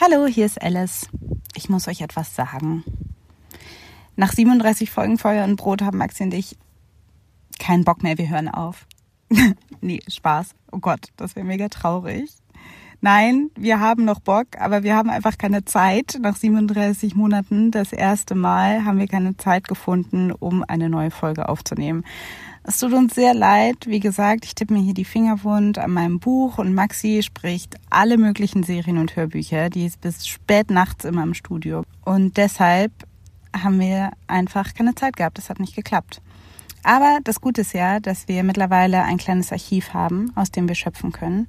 Hallo, hier ist Alice. Ich muss euch etwas sagen. Nach 37 Folgen Feuer und Brot haben Maxi und ich keinen Bock mehr. Wir hören auf. nee, Spaß. Oh Gott, das wäre mega traurig. Nein, wir haben noch Bock, aber wir haben einfach keine Zeit. Nach 37 Monaten, das erste Mal, haben wir keine Zeit gefunden, um eine neue Folge aufzunehmen. Es tut uns sehr leid. Wie gesagt, ich tippe mir hier die Finger wund an meinem Buch und Maxi spricht alle möglichen Serien und Hörbücher. Die ist bis spät nachts immer im Studio. Und deshalb haben wir einfach keine Zeit gehabt. Das hat nicht geklappt. Aber das Gute ist ja, dass wir mittlerweile ein kleines Archiv haben, aus dem wir schöpfen können.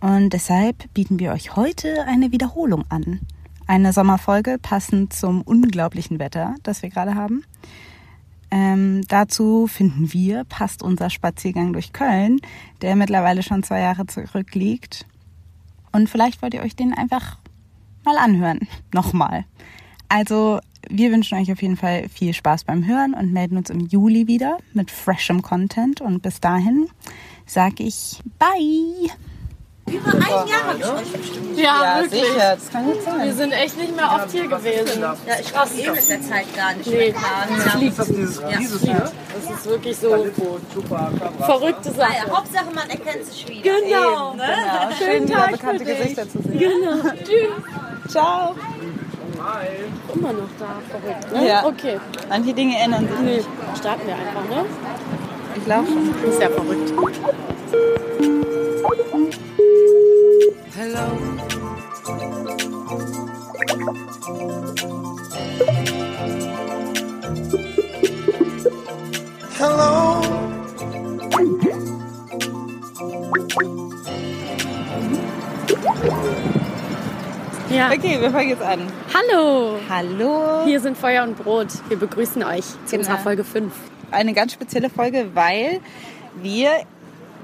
Und deshalb bieten wir euch heute eine Wiederholung an. Eine Sommerfolge passend zum unglaublichen Wetter, das wir gerade haben. Ähm, dazu finden wir, passt unser Spaziergang durch Köln, der mittlerweile schon zwei Jahre zurückliegt. Und vielleicht wollt ihr euch den einfach mal anhören. Nochmal. Also, wir wünschen euch auf jeden Fall viel Spaß beim Hören und melden uns im Juli wieder mit freshem Content. Und bis dahin sage ich Bye! Über ein Jahr habe ich euch bestimmt. Ja, Ja, wirklich. sicher, das kann gut sein. Wir sind echt nicht mehr oft hier gewesen. Ja, ich war eh mit der Zeit gar nicht Nee. mehr klar. Ja. Das dieses, dieses hier? Das ist wirklich so verrückte Sache. Ja, Hauptsache, man erkennt sich wieder. Genau. Ne? Ja, schön, wieder bekannte Gesichter zu sehen. Genau. Tschüss. Ciao. Immer noch da. Verrückt, ne? Ja. Okay. Manche Dinge ändern sich. Nee, starten wir einfach, ne? Ich glaube schon. Ist ja verrückt. Hello. Ja. Okay, wir fangen jetzt an. Hallo! Hallo. Hier sind Feuer und Brot. Wir begrüßen euch zu Genau. unserer Folge 5. Eine ganz spezielle Folge, weil wir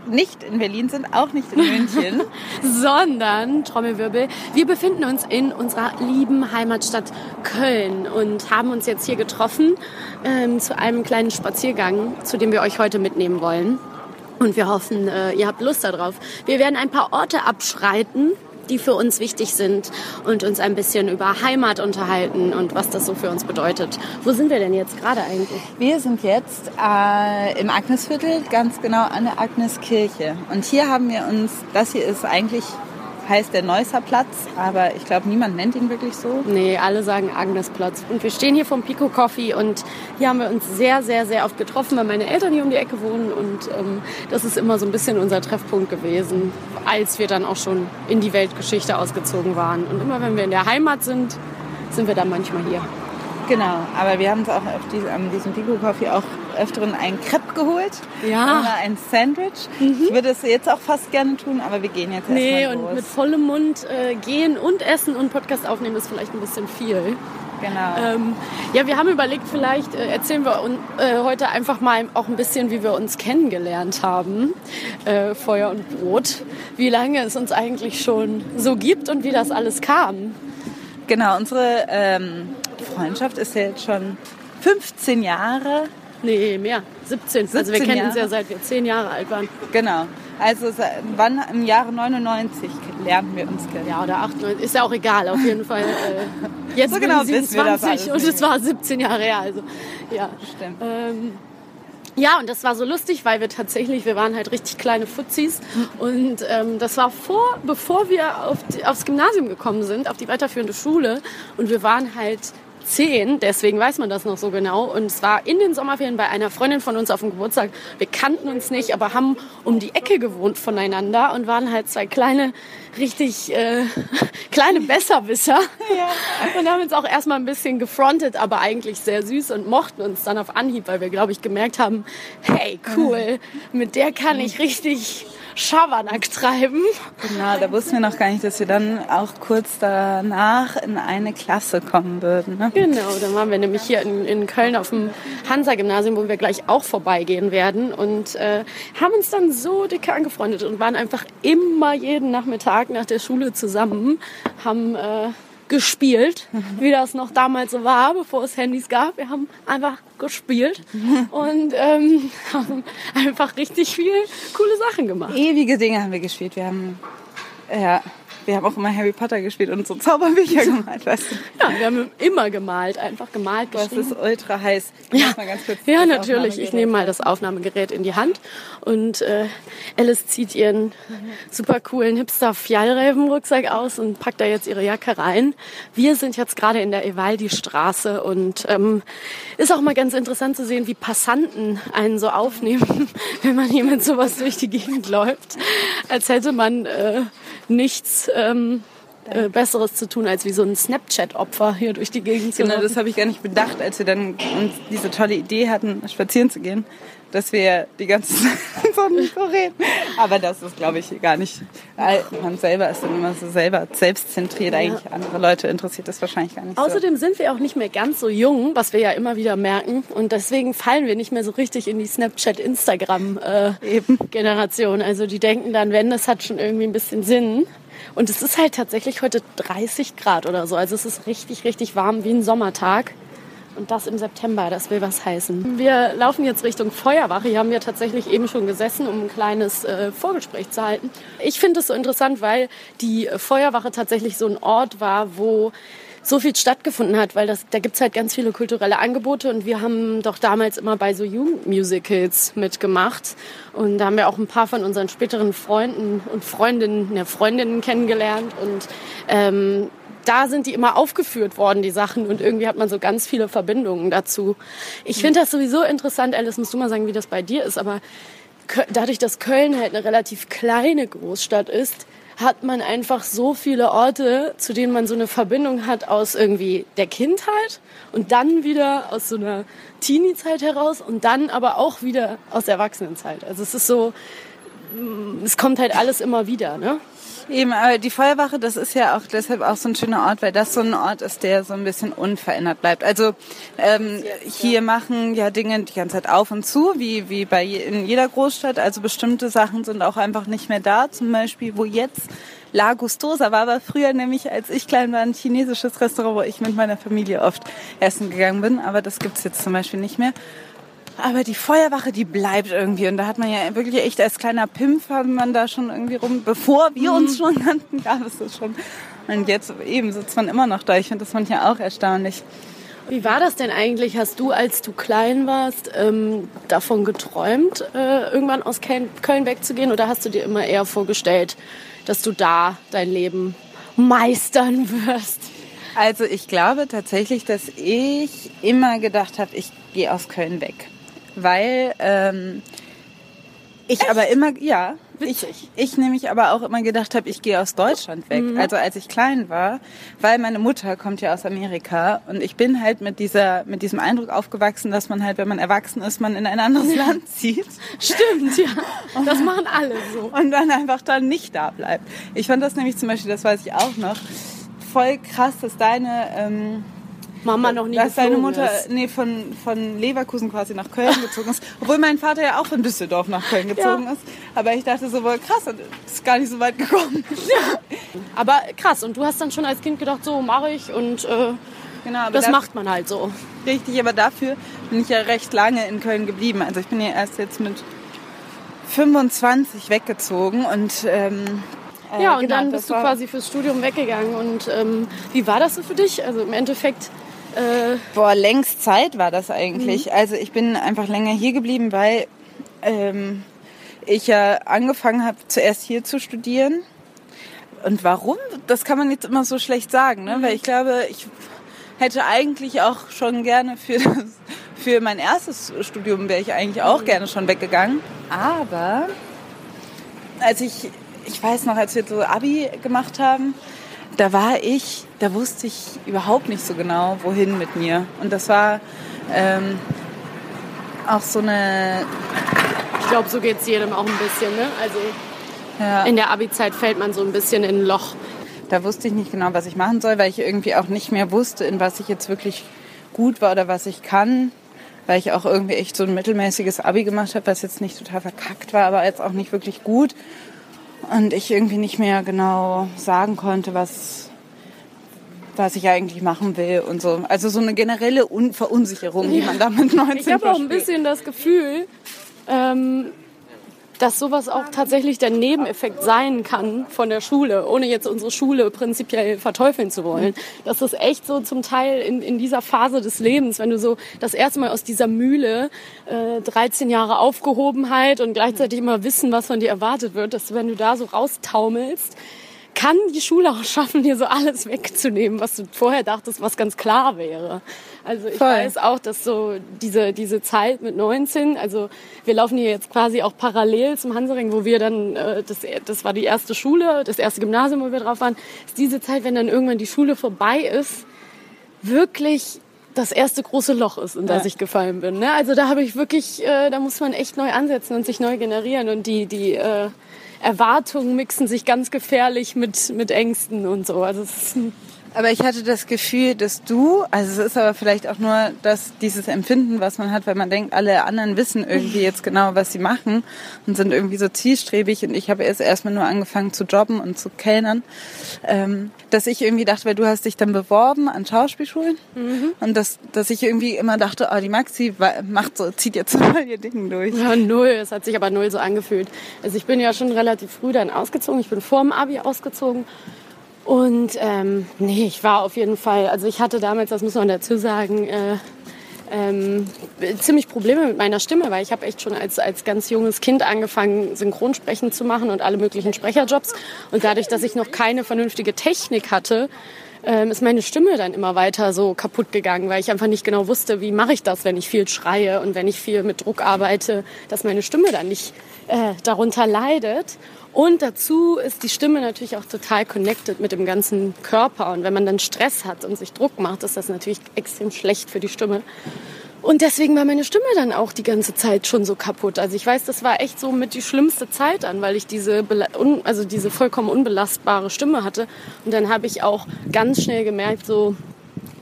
nicht in Berlin sind, auch nicht in München. Sondern, Trommelwirbel, wir befinden uns in unserer lieben Heimatstadt Köln und haben uns jetzt hier getroffen ähm, zu einem kleinen Spaziergang, zu dem wir euch heute mitnehmen wollen. Und wir hoffen, äh, ihr habt Lust darauf. Wir werden ein paar Orte abschreiten, die für uns wichtig sind und uns ein bisschen über Heimat unterhalten und was das so für uns bedeutet. Wo sind wir denn jetzt gerade eigentlich? Wir sind jetzt äh, im Agnesviertel, ganz genau an der Agneskirche. Und hier haben wir uns, das hier ist eigentlich, heißt der Neusser Platz, aber ich glaube, niemand nennt ihn wirklich so. Nee, alle sagen Agnesplatz. Und wir stehen hier vom Pico Coffee und hier haben wir uns sehr, sehr, sehr oft getroffen, weil meine Eltern hier um die Ecke wohnen und ähm, das ist immer so ein bisschen unser Treffpunkt gewesen, als wir dann auch schon in die Weltgeschichte ausgezogen waren. Und immer wenn wir in der Heimat sind, sind wir dann manchmal hier. Genau, aber wir haben uns auch auf an diesem Pico Coffee auch öfteren einen Crepe geholt. Ja. Oder ein Sandwich. Ich würde es jetzt auch fast gerne tun, aber wir gehen jetzt Nee, erstmal und los. mit vollem Mund äh, gehen und essen und Podcast aufnehmen ist vielleicht ein bisschen viel. genau. Ähm, ja, wir haben überlegt, vielleicht äh, erzählen wir un, äh, heute einfach mal auch ein bisschen, wie wir uns kennengelernt haben. Äh, Feuer und Brot. Wie lange es uns eigentlich schon so gibt und wie das alles kam. Genau, unsere ähm, Freundschaft ist ja jetzt schon 15 Jahre. Nee, mehr. 17. also wir 17 kennen uns ja seit wir 10 Jahre alt waren. Genau. Also wann im Jahre 99 lernten wir uns kennen. Ja, oder 98. Ist ja auch egal. Auf jeden Fall. Äh, jetzt So bin genau ich wir das 27 alles und es war 17 Jahre her. Also, ja. Stimmt. Ähm, ja, und das war so lustig, weil wir tatsächlich, wir waren halt richtig kleine Fuzzis. Und ähm, das war vor, bevor wir auf die, aufs Gymnasium gekommen sind, auf die weiterführende Schule. Und wir waren halt zehn, deswegen weiß man das noch so genau. Und es war in den Sommerferien bei einer Freundin von uns auf dem Geburtstag. Wir kannten uns nicht, aber haben um die Ecke gewohnt voneinander und waren halt zwei kleine, richtig äh, kleine Besserwisser. Und haben uns auch erstmal ein bisschen gefrontet, aber eigentlich sehr süß und mochten uns dann auf Anhieb, weil wir, glaube ich, gemerkt haben, hey, cool, mit der kann ich richtig Schabernack treiben. Genau, da wussten wir noch gar nicht, dass wir dann auch kurz danach in eine Klasse kommen würden. Ne? Genau, dann waren wir nämlich hier in, in Köln auf dem Hansa-Gymnasium, wo wir gleich auch vorbeigehen werden und äh, haben uns dann so dicke angefreundet und waren einfach immer jeden Nachmittag nach der Schule zusammen, haben äh, gespielt, wie das noch damals so war, bevor es Handys gab. Wir haben einfach gespielt und ähm, haben einfach richtig viel coole Sachen gemacht. Ewige Dinge haben wir gespielt. Wir haben, ja, wir haben auch immer Harry Potter gespielt und so Zauberbücher gemalt, weißt du. Ja, wir haben immer gemalt, einfach gemalt, Das ist ultra heiß. Ja, ja natürlich. Ich nehme mal das Aufnahmegerät in die Hand und äh, Alice zieht ihren super coolen Hipster Fjallräven-Rucksack aus und packt da jetzt ihre Jacke rein. Wir sind jetzt gerade in der Evaldi-Straße und ähm, ist auch mal ganz interessant zu sehen, wie Passanten einen so aufnehmen, wenn man hier mit sowas durch die Gegend läuft, als hätte man äh, nichts ähm, äh, Besseres zu tun, als wie so ein Snapchat-Opfer hier durch die Gegend zu Genau, laufen. das habe ich gar nicht bedacht, als wir dann uns diese tolle Idee hatten, spazieren zu gehen, dass wir die ganze Zeit so ein Mikro reden. Aber das ist, glaube ich, gar nicht. Man selber ist dann immer so selber selbstzentriert. Eigentlich andere Leute interessiert das wahrscheinlich gar nicht so. Außerdem sind wir auch nicht mehr ganz so jung, was wir ja immer wieder merken. Und deswegen fallen wir nicht mehr so richtig in die Snapchat-Instagram-Generation. also die denken dann, wenn, das hat schon irgendwie ein bisschen Sinn. Und es ist halt tatsächlich heute 30 Grad oder so. Also es ist richtig, richtig warm wie ein Sommertag. Und das im September, das will was heißen. Wir laufen jetzt Richtung Feuerwache. Hier haben wir tatsächlich eben schon gesessen, um ein kleines äh, Vorgespräch zu halten. Ich finde es so interessant, weil die Feuerwache tatsächlich so ein Ort war, wo so viel stattgefunden hat, weil das, da gibt's halt ganz viele kulturelle Angebote und wir haben doch damals immer bei so Jugendmusicals mitgemacht. Und da haben wir auch ein paar von unseren späteren Freunden und Freundinnen, ne, Freundinnen kennengelernt. Und ähm, da sind die immer aufgeführt worden, die Sachen, und irgendwie hat man so ganz viele Verbindungen dazu. Ich finde das sowieso interessant, Alice, musst du mal sagen, wie das bei dir ist, aber dadurch, dass Köln halt eine relativ kleine Großstadt ist, hat man einfach so viele Orte, zu denen man so eine Verbindung hat aus irgendwie der Kindheit und dann wieder aus so einer Teenie-Zeit heraus und dann aber auch wieder aus der Erwachsenenzeit. Also es ist so, es kommt halt alles immer wieder, ne? Eben, aber die Feuerwache, das ist ja auch deshalb auch so ein schöner Ort, weil das so ein Ort ist, der so ein bisschen unverändert bleibt. Also ähm, hier machen ja Dinge die ganze Zeit auf und zu, wie, wie bei je, in jeder Großstadt. Also bestimmte Sachen sind auch einfach nicht mehr da. Zum Beispiel, wo jetzt La Gustosa war, aber früher nämlich, als ich klein war, ein chinesisches Restaurant, wo ich mit meiner Familie oft essen gegangen bin. Aber das gibt's jetzt zum Beispiel nicht mehr. Aber die Feuerwache, die bleibt irgendwie. Und da hat man ja wirklich echt als kleiner Pimpf haben man da schon irgendwie rum. Bevor wir uns schon nannten, gab es das schon. Und jetzt eben sitzt man immer noch da. Ich finde das manchmal auch erstaunlich. Wie war das denn eigentlich? Hast du, als du klein warst, ähm, davon geträumt, äh, irgendwann aus Köln, Köln wegzugehen? Oder hast du dir immer eher vorgestellt, dass du da dein Leben meistern wirst? Also ich glaube tatsächlich, dass ich immer gedacht habe, ich gehe aus Köln weg. Weil ähm, ich aber immer, ja, ich, Witzig. ich nämlich aber auch immer gedacht habe, ich gehe aus Deutschland weg. Also als ich klein war, weil meine Mutter kommt ja aus Amerika und ich bin halt mit dieser, mit diesem Eindruck aufgewachsen, dass man halt, wenn man erwachsen ist, man in ein anderes Land zieht Stimmt, ja. Das machen alle so. und dann einfach dann nicht da bleibt. Ich fand das nämlich zum Beispiel, das weiß ich auch noch, voll krass, dass deine ähm, Mama noch nie dass deine Mutter ist. nee, von, von Leverkusen quasi nach Köln gezogen ist. Obwohl mein Vater ja auch von Düsseldorf nach Köln gezogen ist. Aber ich dachte so, wohl krass, ist gar nicht so weit gekommen. Aber krass, und du hast dann schon als Kind gedacht, so mache ich und äh, Genau, das da- macht man halt so. Richtig, aber dafür bin ich ja recht lange in Köln geblieben. Also ich bin ja erst jetzt mit 25 weggezogen und ähm, äh, Ja, und genau, dann bist du quasi fürs Studium weggegangen. Und ähm, wie war das so für dich? Also im Endeffekt, äh, Boah, längst Zeit war das eigentlich. Mhm. Also ich bin einfach länger hier geblieben, weil ähm, ich ja angefangen habe, zuerst hier zu studieren. Und warum? Das kann man jetzt immer so schlecht sagen, ne? Weil ich glaube, ich hätte eigentlich auch schon gerne für, das, für mein erstes Studium wäre ich eigentlich auch gerne schon weggegangen. Aber als ich, ich weiß noch, als wir so Abi gemacht haben, da war ich, da wusste ich überhaupt nicht so genau, wohin mit mir. Und das war ähm, auch so eine, ich glaube, so geht's jedem auch ein bisschen. Ne? Also ja, in der Abi-Zeit fällt man so ein bisschen in ein Loch. da wusste ich nicht genau, was ich machen soll, weil ich irgendwie auch nicht mehr wusste, in was ich jetzt wirklich gut war oder was ich kann. Weil ich auch irgendwie echt so ein mittelmäßiges Abi gemacht habe, was jetzt nicht total verkackt war, aber jetzt auch nicht wirklich gut. Und ich irgendwie nicht mehr genau sagen konnte, was, was ich eigentlich machen will und so. Also so eine generelle Un Verunsicherung, die man da mit 19 Ich habe auch ein bisschen das Gefühl, ähm, dass sowas auch tatsächlich der Nebeneffekt sein kann von der Schule, ohne jetzt unsere Schule prinzipiell verteufeln zu wollen. Das ist echt so zum Teil in, in dieser Phase des Lebens, wenn du so das erste Mal aus dieser Mühle, äh, 13 Jahre Aufgehobenheit und gleichzeitig immer wissen, was von dir erwartet wird, dass wenn du da so raustaumelst, kann die Schule auch schaffen, dir so alles wegzunehmen, was du vorher dachtest, was ganz klar wäre. Also ich Voll. weiß auch, dass so diese, diese Zeit mit 19, also wir laufen hier jetzt quasi auch parallel zum Hansering, wo wir dann, äh, das, das war die erste Schule, das erste Gymnasium, wo wir drauf waren, ist diese Zeit, wenn dann irgendwann die Schule vorbei ist, wirklich das erste große Loch ist, in das Ja. ich gefallen bin. Ne? Also da habe ich wirklich, äh, da muss man echt neu ansetzen und sich neu generieren und die, die äh, Erwartungen mixen sich ganz gefährlich mit, mit Ängsten und so. Also es ist ein Aber ich hatte das Gefühl, dass du, also es ist aber vielleicht auch nur das, dieses Empfinden, was man hat, weil man denkt, alle anderen wissen irgendwie jetzt genau, was sie machen und sind irgendwie so zielstrebig und ich habe erst erstmal nur angefangen zu jobben und zu kellnern, ähm, dass ich irgendwie dachte, weil du hast dich dann beworben an Schauspielschulen und dass, dass ich irgendwie immer dachte, oh, die Maxi macht so, zieht jetzt voll ihr Ding durch. Ja, null. Es hat sich aber null so angefühlt. Also ich bin ja schon relativ früh dann ausgezogen. Ich bin vor dem Abi ausgezogen. Und ähm, nee, ich war auf jeden Fall, also ich hatte damals, das muss man dazu sagen, äh, ähm, ziemlich Probleme mit meiner Stimme, weil ich habe echt schon als, als ganz junges Kind angefangen, Synchronsprechen zu machen und alle möglichen Sprecherjobs. Und dadurch, dass ich noch keine vernünftige Technik hatte, ähm, ist meine Stimme dann immer weiter so kaputt gegangen, weil ich einfach nicht genau wusste, wie mache ich das, wenn ich viel schreie und wenn ich viel mit Druck arbeite, dass meine Stimme dann nicht äh, darunter leidet. Und dazu ist die Stimme natürlich auch total connected mit dem ganzen Körper. Und wenn man dann Stress hat und sich Druck macht, ist das natürlich extrem schlecht für die Stimme. Und deswegen war meine Stimme dann auch die ganze Zeit schon so kaputt. Also ich weiß, das war echt so mit die schlimmste Zeit an, weil ich diese, also diese vollkommen unbelastbare Stimme hatte. Und dann habe ich auch ganz schnell gemerkt, so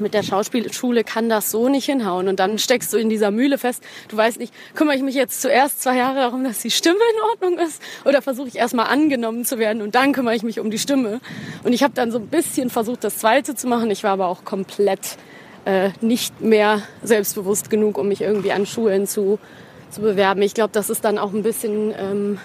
mit der Schauspielschule kann das so nicht hinhauen. Und dann steckst du in dieser Mühle fest. Du weißt nicht, kümmere ich mich jetzt zuerst zwei Jahre darum, dass die Stimme in Ordnung ist? Oder versuche ich erstmal angenommen zu werden und dann kümmere ich mich um die Stimme? Und ich habe dann so ein bisschen versucht, das zweite zu machen. Ich war aber auch komplett äh, nicht mehr selbstbewusst genug, um mich irgendwie an Schulen zu, zu bewerben. Ich glaube, das ist dann auch ein bisschen ähm,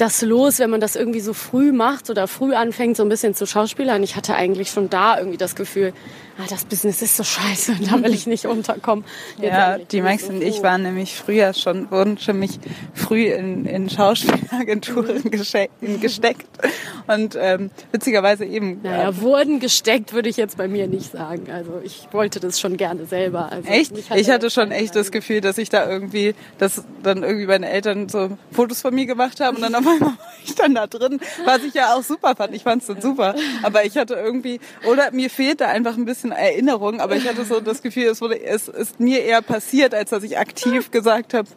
das los, wenn man das irgendwie so früh macht oder früh anfängt, so ein bisschen zu Schauspielern. Ich hatte eigentlich schon da irgendwie das Gefühl, ah, das Business ist so scheiße, da will ich nicht unterkommen. Jetzt Ja, die Max so und ich waren nämlich früher schon, wurden schon mich früh in, in Schauspielagenturen gesche- gesteckt. Und ähm, witzigerweise eben. Naja, wurden gesteckt, würde ich jetzt bei mir nicht sagen. Also ich wollte das schon gerne selber. Also Echt? mich Ich hatte schon echt das Gefühl, dass ich da irgendwie, dass dann irgendwie meine Eltern so Fotos von mir gemacht haben und dann auf einmal war ich dann da drin, was ich ja auch super fand. Ich fand es dann super. Aber ich hatte irgendwie, oder mir fehlte einfach ein bisschen Erinnerung, aber ich hatte so das Gefühl, es wurde, es ist mir eher passiert, als dass ich aktiv gesagt habe,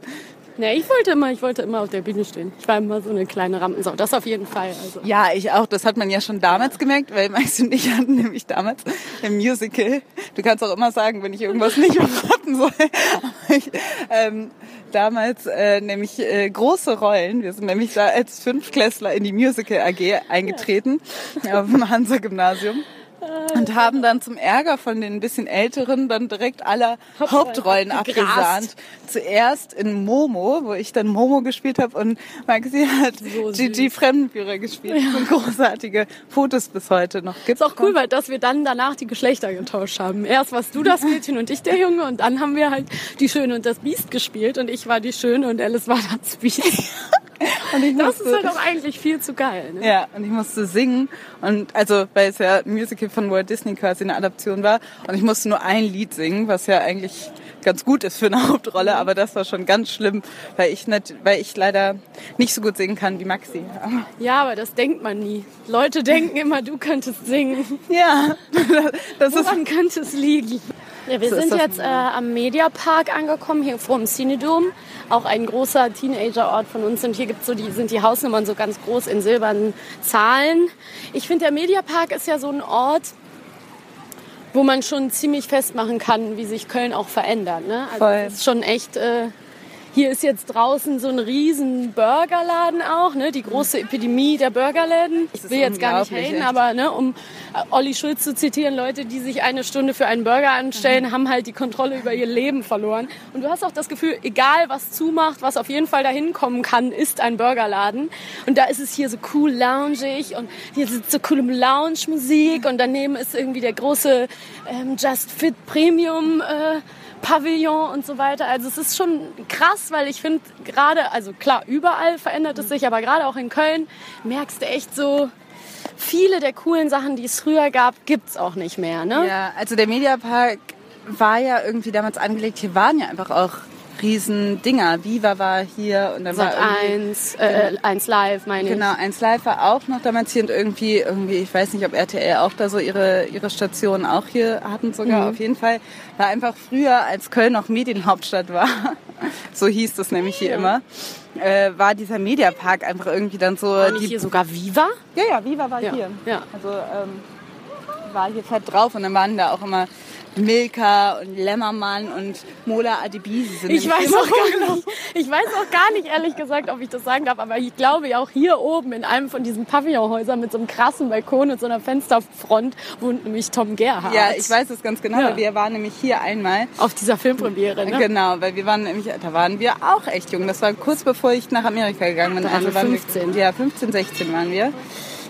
Nee, ich wollte immer, ich wollte immer auf der Bühne stehen. Ich war immer so eine kleine Rampensau. Das auf jeden Fall. Also. Ja, ich auch. Das hat man ja schon damals gemerkt, weil Max und ich hatten nämlich damals im Musical, du kannst auch immer sagen, wenn ich irgendwas nicht verraten soll, ich, ähm, damals äh, nämlich äh, große Rollen. Wir sind nämlich da als Fünftklässler in die Musical AG eingetreten auf dem Hansa-Gymnasium. Und haben dann zum Ärger von den ein bisschen Älteren dann direkt alle Hauptrollen abgesahnt. Zuerst in Momo, wo ich dann Momo gespielt habe und Maxi hat So. Gigi Fremdenführer gespielt. Das sind großartige Fotos bis heute noch. Gibt's Ist auch cool, weil dass wir dann danach die Geschlechter getauscht haben. Erst warst du das Mädchen und ich der Junge und dann haben wir halt die Schöne und das Biest gespielt und ich war die Schöne und Alice war das Biest. Und ich Das ist musste, halt auch eigentlich viel zu geil. Ne? ja, und ich musste singen und also weil es ja Musical von Walt Disney quasi eine Adaption war und ich musste nur ein Lied singen, was ja eigentlich ganz gut ist für eine Hauptrolle, aber das war schon ganz schlimm, weil ich nicht, weil ich leider nicht so gut singen kann wie Maxi. Ja, aber das denkt man nie. Leute denken immer, du könntest singen. Ja, das ist Woran könnte es liegen? Ja, wir So sind das jetzt äh, am Mediapark angekommen, hier vor dem Cinedom. Auch ein großer Teenagerort von uns. Und hier gibt's so die, sind die Hausnummern so ganz groß in silbernen Zahlen. Ich finde, der Mediapark ist ja so ein Ort, wo man schon ziemlich festmachen kann, wie sich Köln auch verändert. Ne? Also Voll. es ist schon echt. Äh, hier ist jetzt draußen so ein riesen Burgerladen auch, ne? die große Epidemie der Burgerläden. Ich will jetzt gar nicht haten, echt. aber ne, um äh, Olli Schulz zu zitieren, Leute, die sich eine Stunde für einen Burger anstellen, haben halt die Kontrolle über ihr Leben verloren. Und du hast auch das Gefühl, egal was zumacht, was auf jeden Fall dahin kommen kann, ist ein Burgerladen. Und da ist es hier so cool loungig und hier ist so coole Lounge-Musik und daneben ist irgendwie der große ähm, Just Fit Premium äh, Pavillon und so weiter. Also es ist schon krass, weil ich finde gerade, also klar, überall verändert es sich, aber gerade auch in Köln merkst du echt so, viele der coolen Sachen, die es früher gab, gibt's auch nicht mehr. Ne? Ja, also der Mediapark war ja irgendwie damals angelegt. Hier waren ja einfach auch riesen Dinger. Viva war hier und dann Sat war irgendwie, 1, äh, 1 Live, meine Genau, 1 Live war auch noch damals hier und irgendwie, irgendwie, ich weiß nicht, ob RTL auch da so ihre, ihre Stationen auch hier hatten sogar. Auf jeden Fall war einfach früher, als Köln noch Medienhauptstadt war, so hieß das nämlich hier immer, äh, war dieser Mediapark einfach irgendwie dann so ich. Nicht hier sogar Viva? ja, ja, Viva war Ja, hier. ja. Also ähm, war hier fett drauf und dann waren da auch immer Milka und Lämmermann und Mola Adebisi sind Ich weiß, auch gar nicht, ich weiß auch gar nicht, ehrlich gesagt, ob ich das sagen darf, aber ich glaube ja auch hier oben in einem von diesen Pavillonhäusern mit so einem krassen Balkon und so einer Fensterfront wohnt nämlich Tom Gerhardt. Ja, ich weiß es ganz genau, Ja. weil wir waren nämlich hier einmal. Auf dieser Filmpremiere, ne? Genau, weil wir waren nämlich, da waren wir auch echt jung. Das war kurz bevor ich nach Amerika gegangen bin. Da wir waren 15. Wir, ja, 15, 16 waren wir.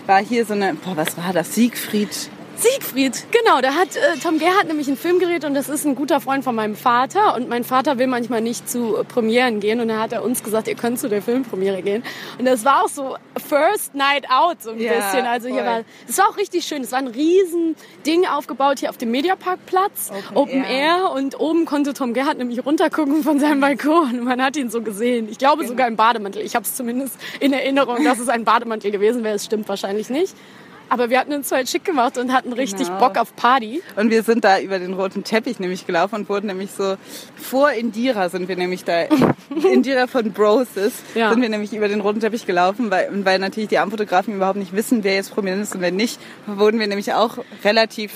War hier so eine, boah, was war das? Siegfried. Siegfried, genau, da hat äh, Tom Gerhardt nämlich ein Filmgerät und das ist ein guter Freund von meinem Vater. Und mein Vater will manchmal nicht zu äh, Premieren gehen. Und da hat er uns gesagt, ihr könnt zu der Filmpremiere gehen. Und das war auch so First Night Out so ein Ja, bisschen, also hier voll. war, es war auch richtig schön, es war ein riesen Ding aufgebaut hier auf dem Mediaparkplatz, Open Open, Air. Air. und oben konnte Tom Gerhardt nämlich runtergucken von seinem Balkon. Und man hat ihn so gesehen, ich glaube sogar im Bademantel, ich habe es zumindest in Erinnerung, dass es ein Bademantel gewesen wäre, es stimmt wahrscheinlich nicht. Aber wir hatten uns halt schick gemacht und hatten richtig Genau. Bock auf Party. Und wir sind da über den roten Teppich nämlich gelaufen und wurden nämlich so vor Indira sind wir nämlich da Indira von Broses Ja. sind wir nämlich über den roten Teppich gelaufen, weil weil natürlich die Armfotografen überhaupt nicht wissen, wer jetzt prominent ist und wer nicht, wurden wir nämlich auch relativ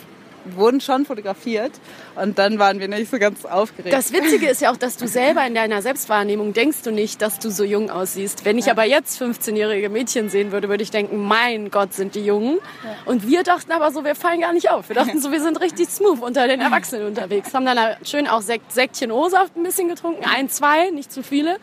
wurden schon fotografiert und dann waren wir nicht so ganz aufgeregt. Das Witzige ist ja auch, dass du selber in deiner Selbstwahrnehmung denkst du nicht, dass du so jung aussiehst. Wenn ich aber jetzt 15-jährige Mädchen sehen würde, würde ich denken, mein Gott, sind die jung. Und wir dachten aber so, wir fallen gar nicht auf. Wir dachten so, wir sind richtig smooth unter den Erwachsenen unterwegs. Haben dann schön auch Sekt, Säckchen O-Saft ein bisschen getrunken, ein, zwei, nicht zu viele.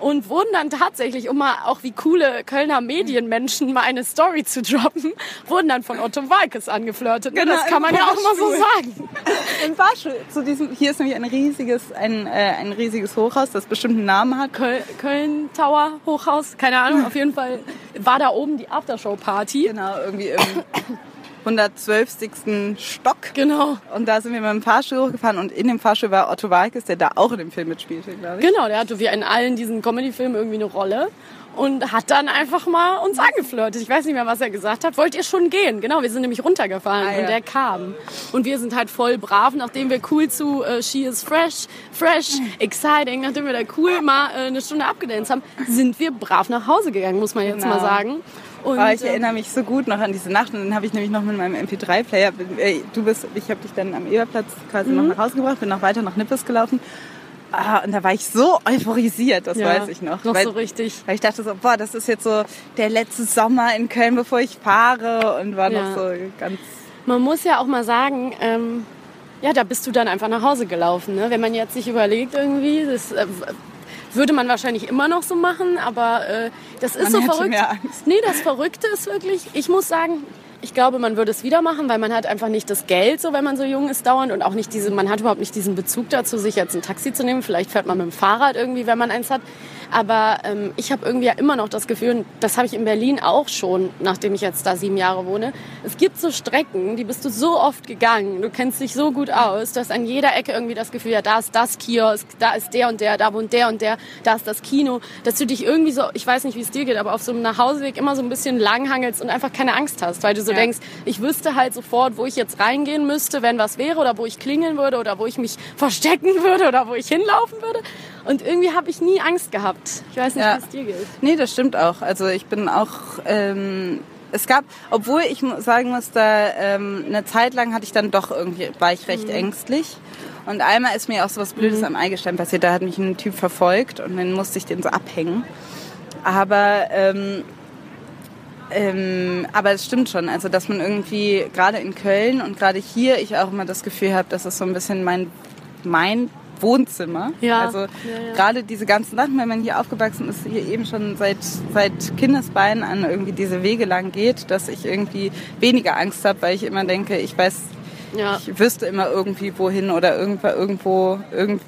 Und wurden dann tatsächlich, um mal auch wie coole Kölner Medienmenschen mal eine Story zu droppen, wurden dann von Otto Walkes angeflirtet. Genau, das kann man ja auch mal so Fahrstuhl. sagen. Im Fahrstuhl zu diesem hier ist nämlich ein riesiges ein, äh, ein riesiges Hochhaus, das bestimmt einen Namen hat. Köln, Köln Tower Hochhaus, keine Ahnung, auf jeden Fall war da oben die Aftershow-Party. Genau, irgendwie im 112. Stock. Genau. Und da sind wir mit dem Fahrstuhl hochgefahren und in dem Fahrstuhl war Otto Walkes, der da auch in dem Film mitspielte, glaube ich. Genau, der hatte wie in allen diesen Comedy-Filmen irgendwie eine Rolle und hat dann einfach mal uns angeflirtet. Ich weiß nicht mehr, was er gesagt hat. Wollt ihr schon gehen? Genau, wir sind nämlich runtergefahren Ah, ja. und der kam. Und wir sind halt voll brav, nachdem wir cool zu äh, She is fresh, fresh, exciting, nachdem wir da cool mal äh, eine Stunde abgedanced haben, sind wir brav nach Hause gegangen, muss man jetzt Genau. mal sagen. Und, Aber ich äh, erinnere mich so gut noch an diese Nacht und dann habe ich nämlich noch mit meinem MP3-Player, äh, du bist, ich habe dich dann am Eberplatz quasi Mhm. noch nach Hause gebracht, bin noch weiter nach Nippes gelaufen. Ah, und da war ich so euphorisiert, das ja, weiß ich noch. Noch weil, so richtig. weil ich dachte so, boah, das ist jetzt so der letzte Sommer in Köln, bevor ich fahre und war Ja. noch so ganz Man muss ja auch mal sagen, ähm, ja, da bist du dann einfach nach Hause gelaufen. Ne? Wenn man jetzt sich überlegt irgendwie, das äh, würde man wahrscheinlich immer noch so machen, aber äh, das ist Man so verrückt. mehr Angst. Nee, das Verrückte ist wirklich, ich muss sagen, ich glaube, man würde es wieder machen, weil man hat einfach nicht das Geld, so wenn man so jung ist, dauernd und auch nicht diese, man hat überhaupt nicht diesen Bezug dazu, sich jetzt ein Taxi zu nehmen. Vielleicht fährt man mit dem Fahrrad irgendwie, wenn man eins hat. Aber ähm, ich habe irgendwie ja immer noch das Gefühl, und das habe ich in Berlin auch schon, nachdem ich jetzt da sieben Jahre wohne. Es gibt so Strecken, die bist du so oft gegangen, du kennst dich so gut aus, du hast an jeder Ecke irgendwie das Gefühl, ja, da ist das Kiosk, da ist der und der, da wohnt der und der, da ist das Kino, dass du dich irgendwie so, ich weiß nicht, wie es dir geht, aber auf so einem Nachhauseweg immer so ein bisschen langhangelst und einfach keine Angst hast, weil du so Ja. denkst, ich wüsste halt sofort, wo ich jetzt reingehen müsste, wenn was wäre oder wo ich klingeln würde oder wo ich mich verstecken würde oder wo ich hinlaufen würde. Und irgendwie habe ich nie Angst gehabt. Ich weiß nicht, Ja. wie es dir geht. Nee, das stimmt auch. Also ich bin auch. Ähm, es gab, obwohl ich sagen muss, da ähm, eine Zeit lang hatte ich dann doch irgendwie, war ich recht ängstlich. Und einmal ist mir auch so was Blödes am Eigelstein passiert. Da hat mich ein Typ verfolgt und dann musste ich den so abhängen. Aber ähm, ähm, aber es stimmt schon, also dass man irgendwie gerade in Köln und gerade hier ich auch immer das Gefühl habe, das ist so ein bisschen mein mein Wohnzimmer. Ja. Also Ja, ja. gerade diese ganzen Sachen, wenn man hier aufgewachsen ist, hier eben schon seit seit Kindesbeinen an irgendwie diese Wege lang geht, dass ich irgendwie weniger Angst habe, weil ich immer denke, ich weiß, Ja. ich wüsste immer irgendwie wohin oder irgendwo irgendwo irgend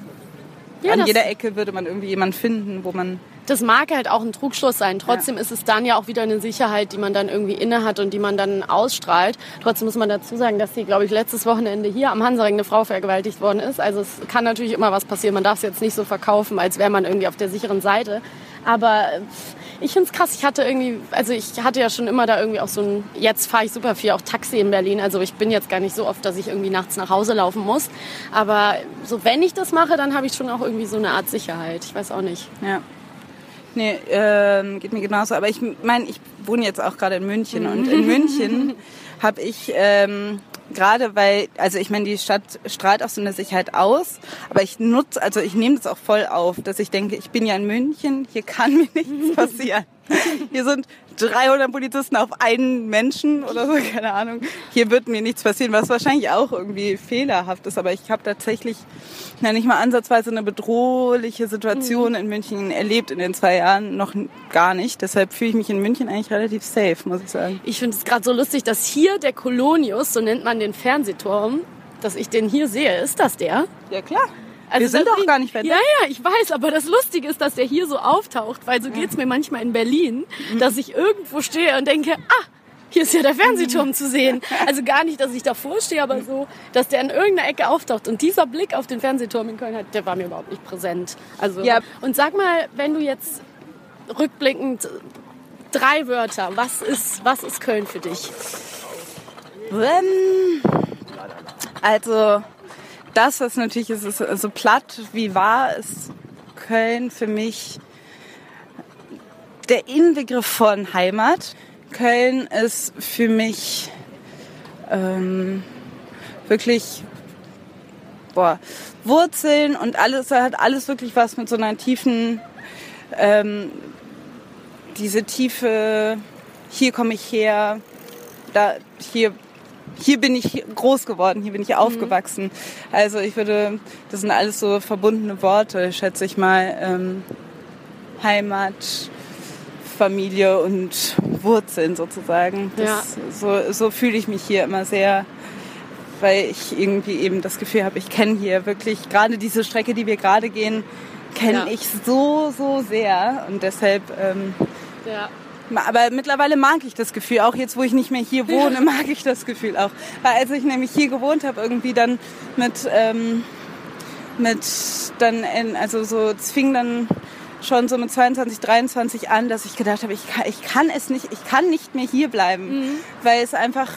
Ja, an jeder Ecke würde man irgendwie jemanden finden, wo man Das mag halt auch ein Trugschluss sein. Trotzdem ist es dann ja auch wieder eine Sicherheit, die man dann irgendwie inne hat und die man dann ausstrahlt. Trotzdem muss man dazu sagen, dass hier, glaube ich, letztes Wochenende hier am Hansaring eine Frau vergewaltigt worden ist. Also es kann natürlich immer was passieren. Man darf es jetzt nicht so verkaufen, als wäre man irgendwie auf der sicheren Seite. Aber äh, ich finde es krass. Ich hatte irgendwie, also ich hatte ja schon immer da irgendwie auch so ein, jetzt fahre ich super viel auch Taxi in Berlin. Also ich bin jetzt gar nicht so oft, dass ich irgendwie nachts nach Hause laufen muss. Aber so wenn ich das mache, dann habe ich schon auch irgendwie so eine Art Sicherheit. Ich weiß auch nicht. Ja. Nee, ähm, geht mir genauso. Aber ich meine, ich wohne jetzt auch gerade in München und in München habe ich ähm, gerade, weil, also ich meine, die Stadt strahlt auch so eine Sicherheit aus, aber ich nutze, also ich nehme das auch voll auf, dass ich denke, ich bin ja in München, hier kann mir nichts passieren. Hier sind 300 Polizisten auf einen Menschen oder so, keine Ahnung. Hier wird mir nichts passieren, was wahrscheinlich auch irgendwie fehlerhaft ist. Aber ich habe tatsächlich na, nicht mal ansatzweise eine bedrohliche Situation in München erlebt in den zwei Jahren. Noch gar nicht. Deshalb fühle ich mich in München eigentlich relativ safe, muss ich sagen. Ich finde es gerade so lustig, dass hier der Kolonius, so nennt man den Fernsehturm, dass ich den hier sehe. Ist das der? Ja, klar. Also Wir sind doch gar nicht weit Ja, ja, ich weiß, aber das Lustige ist, dass der hier so auftaucht, weil so geht's mir manchmal in Berlin, Mhm. dass ich irgendwo stehe und denke, ah, hier ist ja der Fernsehturm zu sehen. Also gar nicht, dass ich davor stehe, aber so, dass der in irgendeiner Ecke auftaucht. Und dieser Blick auf den Fernsehturm in Köln, der war mir überhaupt nicht präsent. Also, Ja. Und sag mal, wenn du jetzt rückblickend drei Wörter, was ist, was ist Köln für dich? Ähm, Also das, was natürlich ist, ist so platt wie wahr, ist Köln für mich der Inbegriff von Heimat. Köln ist für mich ähm, wirklich boah, Wurzeln und alles hat alles wirklich was mit so einer tiefen, ähm, diese tiefe, hier komme ich her, da hier hier bin ich groß geworden, hier bin ich aufgewachsen. Also ich würde, das sind alles so verbundene Worte, schätze ich mal. Ähm, Heimat, Familie und Wurzeln sozusagen. Das, so, so fühle ich mich hier immer sehr, weil ich irgendwie eben das Gefühl habe, ich kenne hier wirklich gerade diese Strecke, die wir gerade gehen, kenne Ja. ich so, so sehr. Und deshalb ähm, Ja. Aber mittlerweile mag ich das Gefühl, auch jetzt, wo ich nicht mehr hier wohne, mag ich das Gefühl auch. Weil als ich nämlich hier gewohnt habe, irgendwie dann mit, ähm, mit dann, in, also so, es fing dann schon so mit 22, 23 an, dass ich gedacht habe, ich kann, ich kann es nicht, ich kann nicht mehr hier bleiben, weil es einfach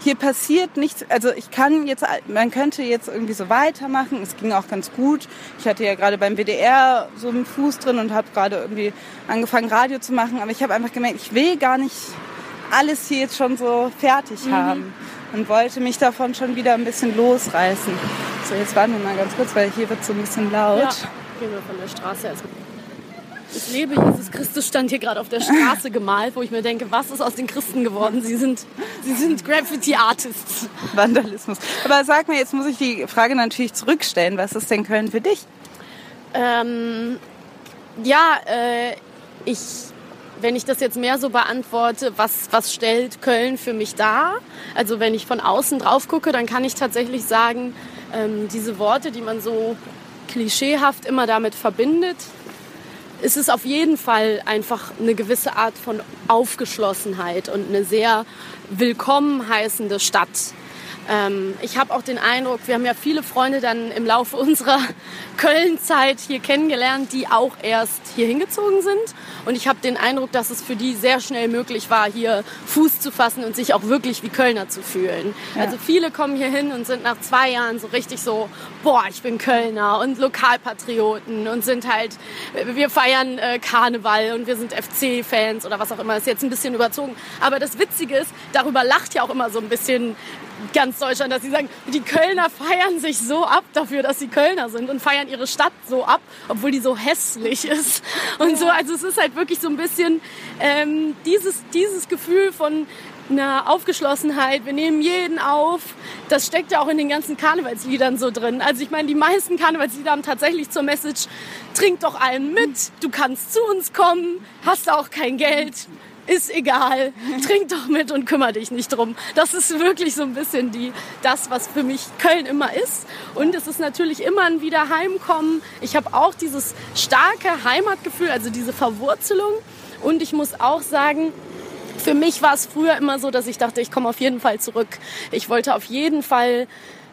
hier passiert nichts. Also ich kann jetzt, man könnte jetzt irgendwie so weitermachen. Es ging auch ganz gut. Ich hatte ja gerade beim WDR so einen Fuß drin und habe gerade irgendwie angefangen Radio zu machen. Aber ich habe einfach gemerkt, ich will gar nicht alles hier jetzt schon so fertig haben und wollte mich davon schon wieder ein bisschen losreißen. So, jetzt warten wir mal ganz kurz, weil hier wird so ein bisschen laut. Ja. Gehen wir von der Straße erstmal. Ich lebe Jesus Christus stand hier gerade auf der Straße gemalt, wo ich mir denke, was ist aus den Christen geworden? Sie sind, sie sind Graffiti-Artists. Vandalismus. Aber sag mir, jetzt muss ich die Frage natürlich zurückstellen. Was ist denn Köln für dich? Ähm, ja, äh, ich, wenn ich das jetzt mehr so beantworte, was, was stellt Köln für mich dar? Also wenn ich von außen drauf gucke, dann kann ich tatsächlich sagen, ähm, diese Worte, die man so klischeehaft immer damit verbindet, ist es auf jeden Fall einfach eine gewisse Art von Aufgeschlossenheit und eine sehr willkommen heißende Stadt. Ähm, ich habe auch den Eindruck, wir haben ja viele Freunde dann im Laufe unserer Köln-Zeit hier kennengelernt, die auch erst hier hingezogen sind. Und ich habe den Eindruck, dass es für die sehr schnell möglich war, hier Fuß zu fassen und sich auch wirklich wie Kölner zu fühlen. Also viele kommen hier hin und sind nach zwei Jahren so richtig so, boah, ich bin Kölner und Lokalpatrioten und sind halt, wir feiern äh, Karneval und wir sind FC-Fans oder was auch immer. Das ist jetzt ein bisschen überzogen. Aber das Witzige ist, darüber lacht ja auch immer so ein bisschen ganz Deutschland, dass sie sagen, die Kölner feiern sich so ab dafür, dass sie Kölner sind und feiern ihre Stadt so ab, obwohl die so hässlich ist und so. Also es ist halt wirklich so ein bisschen ähm, dieses, dieses Gefühl von einer Aufgeschlossenheit, wir nehmen jeden auf, das steckt ja auch in den ganzen Karnevalsliedern so drin. Also ich meine, die meisten Karnevalslieder haben tatsächlich zur Message, trink doch allen mit, du kannst zu uns kommen, hast auch kein Geld, ist egal, trink doch mit und kümmere dich nicht drum. Das ist wirklich so ein bisschen die, das, was für mich Köln immer ist. Und es ist natürlich immer ein Wiederheimkommen. Ich habe auch dieses starke Heimatgefühl, also diese Verwurzelung. Und ich muss auch sagen, für mich war es früher immer so, dass ich dachte, ich komme auf jeden Fall zurück. Ich wollte auf jeden Fall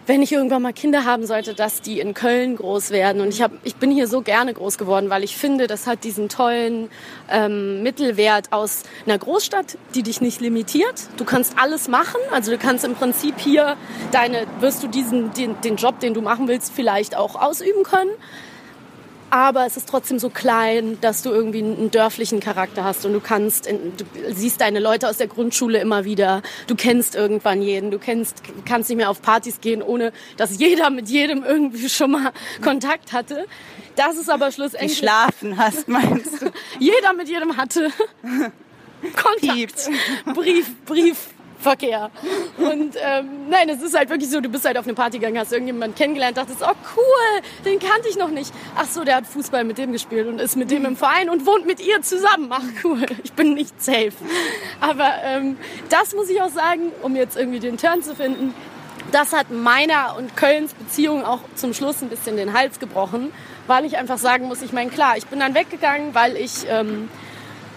wenn ich irgendwann mal Kinder haben sollte, dass die in Köln groß werden. Und ich, hab, ich bin hier so gerne groß geworden, weil ich finde, das hat diesen tollen ähm, Mittelwert aus einer Großstadt, die dich nicht limitiert. Du kannst alles machen. Also du kannst im Prinzip hier deine, wirst du diesen, den, den Job, den du machen willst, vielleicht auch ausüben können. Aber es ist trotzdem so klein, dass du irgendwie einen dörflichen Charakter hast und du kannst, in, du siehst deine Leute aus der Grundschule immer wieder. Du kennst irgendwann jeden. Du kennst, kannst nicht mehr auf Partys gehen, ohne dass jeder mit jedem irgendwie schon mal Kontakt hatte. Das ist aber schlussendlich. Geschlafen hast, meinst du? Jeder mit jedem hatte Kontakt. Piept. Brief, Briefverkehr. Und ähm, nein, es ist halt wirklich so, du bist halt auf eine Party gegangen, hast irgendjemanden kennengelernt, dachtest, oh cool, den kannte ich noch nicht. Ach so, der hat Fußball mit dem gespielt und ist mit dem im Verein und wohnt mit ihr zusammen. Ach cool, ich bin nicht safe. Aber ähm, das muss ich auch sagen, um jetzt irgendwie den Turn zu finden, das hat meiner und Kölns Beziehung auch zum Schluss ein bisschen den Hals gebrochen, weil ich einfach sagen muss, ich meine, klar, ich bin dann weggegangen, weil ich ähm,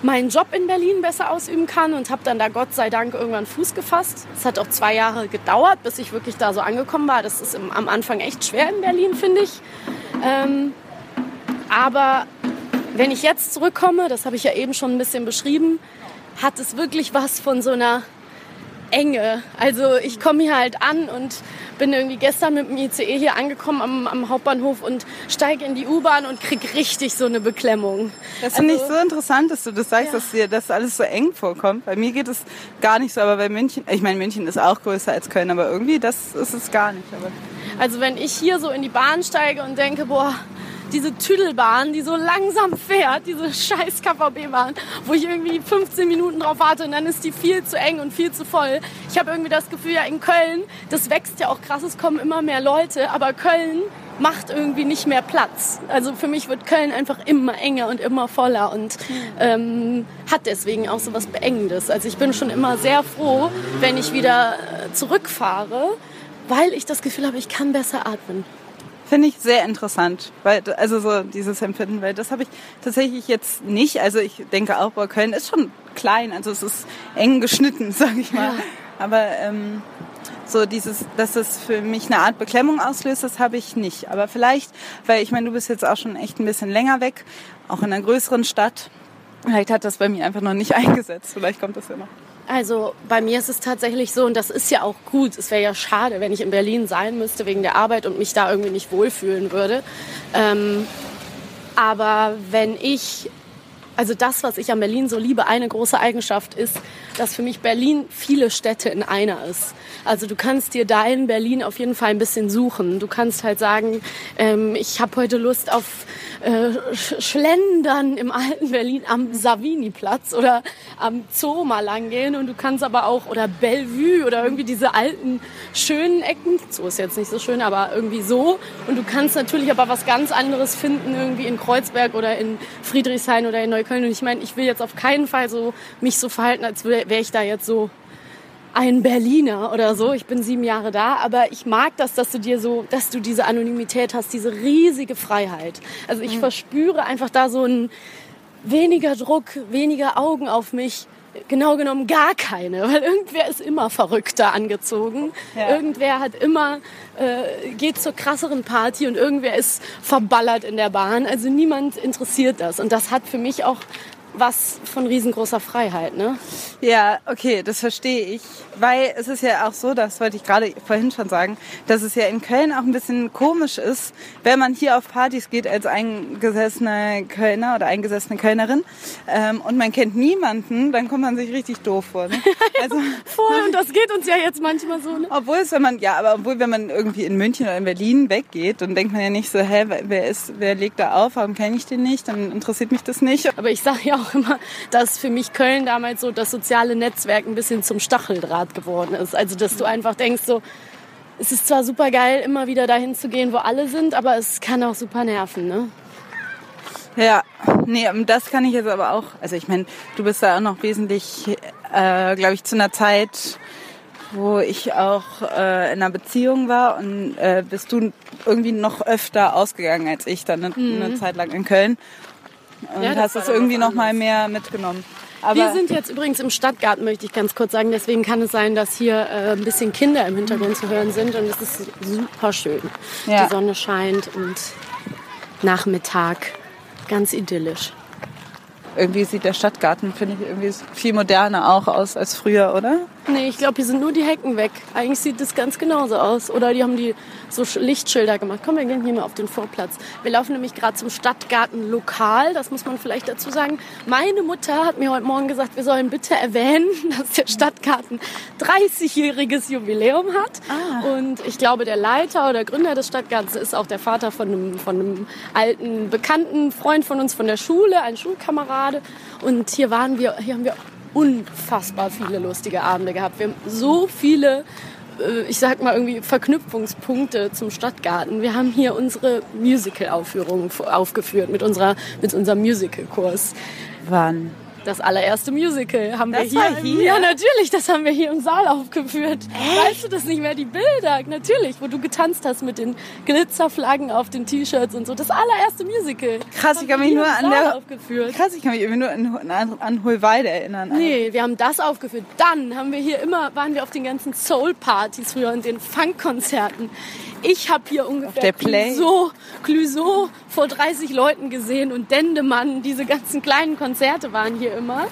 meinen Job in Berlin besser ausüben kann und habe dann da Gott sei Dank irgendwann Fuß gefasst. Es hat auch zwei Jahre gedauert, bis ich wirklich da so angekommen war. Das ist im, am Anfang echt schwer in Berlin, finde ich. Ähm, aber wenn ich jetzt zurückkomme, das habe ich ja eben schon ein bisschen beschrieben, hat es wirklich was von so einer Enge. Also ich komme hier halt an und bin irgendwie gestern mit dem ICE hier angekommen am, am Hauptbahnhof und steige in die U-Bahn und krieg richtig so eine Beklemmung. Das finde Also- ich so interessant, dass du das sagst, Ja. dass dir das alles so eng vorkommt. Bei mir geht es gar nicht so, aber bei München, ich meine, München ist auch größer als Köln, aber irgendwie das ist es gar nicht. Aber Also wenn ich hier so in die Bahn steige und denke, boah, diese Tüdelbahn, die so langsam fährt, diese scheiß KVB-Bahn, wo ich irgendwie 15 Minuten drauf warte und dann ist die viel zu eng und viel zu voll. Ich habe irgendwie das Gefühl, ja in Köln, das wächst ja auch krass, es kommen immer mehr Leute, aber Köln macht irgendwie nicht mehr Platz. Also für mich wird Köln einfach immer enger und immer voller und ähm, hat deswegen auch so was Beengendes. Also ich bin schon immer sehr froh, wenn ich wieder äh, zurückfahre, weil ich das Gefühl habe, ich kann besser atmen. Finde ich sehr interessant, weil also so dieses Empfinden, weil das habe ich tatsächlich jetzt nicht. Also ich denke auch, boah, Köln ist schon klein, also es ist eng geschnitten, sage ich mal. Aber ähm, so dieses, dass es für mich eine Art Beklemmung auslöst, das habe ich nicht. Aber vielleicht, weil ich meine, du bist jetzt auch schon echt ein bisschen länger weg, auch in einer größeren Stadt. Vielleicht hat das bei mir einfach noch nicht eingesetzt. Vielleicht kommt das ja noch. Also bei mir ist es tatsächlich so, und das ist ja auch gut. Es wäre ja schade, wenn ich in Berlin sein müsste wegen der Arbeit und mich da irgendwie nicht wohlfühlen würde. Ähm, aber wenn ich, also das, was ich an Berlin so liebe, eine große Eigenschaft ist, dass für mich Berlin viele Städte in einer ist. Also du kannst dir dein Berlin auf jeden Fall ein bisschen suchen. Du kannst halt sagen, ähm, ich habe heute Lust auf äh, Sch- Schlendern im alten Berlin am Savini-Platz oder am Zoo mal lang gehen und du kannst aber auch, oder Bellevue oder irgendwie diese alten schönen Ecken, Zoo ist jetzt nicht so schön, aber irgendwie so und du kannst natürlich aber was ganz anderes finden irgendwie in Kreuzberg oder in Friedrichshain oder in Neukölln und ich meine, ich will jetzt auf keinen Fall so mich so verhalten, als wäre wär ich da jetzt so ein Berliner oder so. Ich bin sieben Jahre da, aber ich mag das, dass du dir so, dass du diese Anonymität hast, diese riesige Freiheit. Also ich verspüre einfach da so ein weniger Druck, weniger Augen auf mich. Genau genommen gar keine, weil irgendwer ist immer verrückter angezogen. Ja. Irgendwer hat immer, äh, geht zur krasseren Party und irgendwer ist verballert in der Bahn. Also niemand interessiert das. Und das hat für mich auch was von riesengroßer Freiheit, ne? Ja, okay, das verstehe ich. Weil es ist ja auch so, das wollte ich gerade vorhin schon sagen, dass es ja in Köln auch ein bisschen komisch ist, wenn man hier auf Partys geht als eingesessener Kölner oder eingesessene Kölnerin ähm, und man kennt niemanden, dann kommt man sich richtig doof vor. Ne? Also, Voll, und das geht uns ja jetzt manchmal so, ne? obwohl es, wenn man, ja, aber obwohl, wenn man irgendwie in München oder in Berlin weggeht, dann denkt man ja nicht so, hä, wer ist, wer legt da auf, warum kenne ich den nicht, dann interessiert mich das nicht. Aber ich sage ja auch immer, dass für mich Köln damals so das soziale Netzwerk ein bisschen zum Stacheldraht geworden ist. Also, dass du einfach denkst so, es ist zwar super geil, immer wieder dahin zu gehen, wo alle sind, aber es kann auch super nerven, ne? Ja, nee, ähm, das kann ich jetzt aber auch. Also ich meine, du bist da auch noch wesentlich, äh, glaube ich, zu einer Zeit, wo ich auch äh, in einer Beziehung war und äh, bist du irgendwie noch öfter ausgegangen als ich dann eine, eine Zeit lang in Köln und. Ja, das hast es irgendwie noch mal mehr mitgenommen. Aber Wir sind jetzt übrigens im Stadtgarten, möchte ich ganz kurz sagen. Deswegen kann es sein, dass hier äh, ein bisschen Kinder im Hintergrund zu hören sind. Und es ist super schön. Ja. Die Sonne scheint und Nachmittag. Ganz idyllisch. irgendwie sieht der Stadtgarten, finde ich, irgendwie viel moderner auch aus als früher, oder? Nee, ich glaube, hier sind nur die Hecken weg. Eigentlich sieht das ganz genauso aus. Oder die haben die so Sch- Lichtschilder gemacht. Komm, wir gehen hier mal auf den Vorplatz. Wir laufen nämlich gerade zum Stadtgarten lokal. Das muss man vielleicht dazu sagen. Meine Mutter hat mir heute Morgen gesagt, wir sollen bitte erwähnen, dass der Stadtgarten 30-jähriges Jubiläum hat. Und ich glaube, der Leiter oder Gründer des Stadtgartens ist auch der Vater von einem, von einem alten, bekannten Freund von uns von der Schule, ein Schulkamerade. Und hier waren wir, hier haben wir unfassbar viele lustige Abende gehabt. Wir haben so viele, äh, ich sag mal irgendwie Verknüpfungspunkte zum Stadtgarten. Wir haben hier unsere Musical-Aufführungen aufgeführt mit unserer, mit unserem Musical-Kurs. Wann? Das allererste Musical haben Das wir hier, hier? Ja, natürlich, das haben wir hier im Saal aufgeführt. Weißt du das nicht mehr? Die Bilder, natürlich, wo du getanzt hast mit den Glitzerflaggen auf den T-Shirts und so. Das allererste Musical. Krass, ich kann mich nur an der- aufgeführt. Krass, ich kann mich irgendwie nur an, an, an Hohlweide erinnern. Nee, wir haben das aufgeführt. Dann haben wir hier immer, waren wir auf den ganzen Soul-Partys früher und den Funk-Konzerten. Ich habe hier ungefähr Clouseau vor 30 Leuten gesehen und Dendemann. Diese ganzen kleinen Konzerte waren hier immer.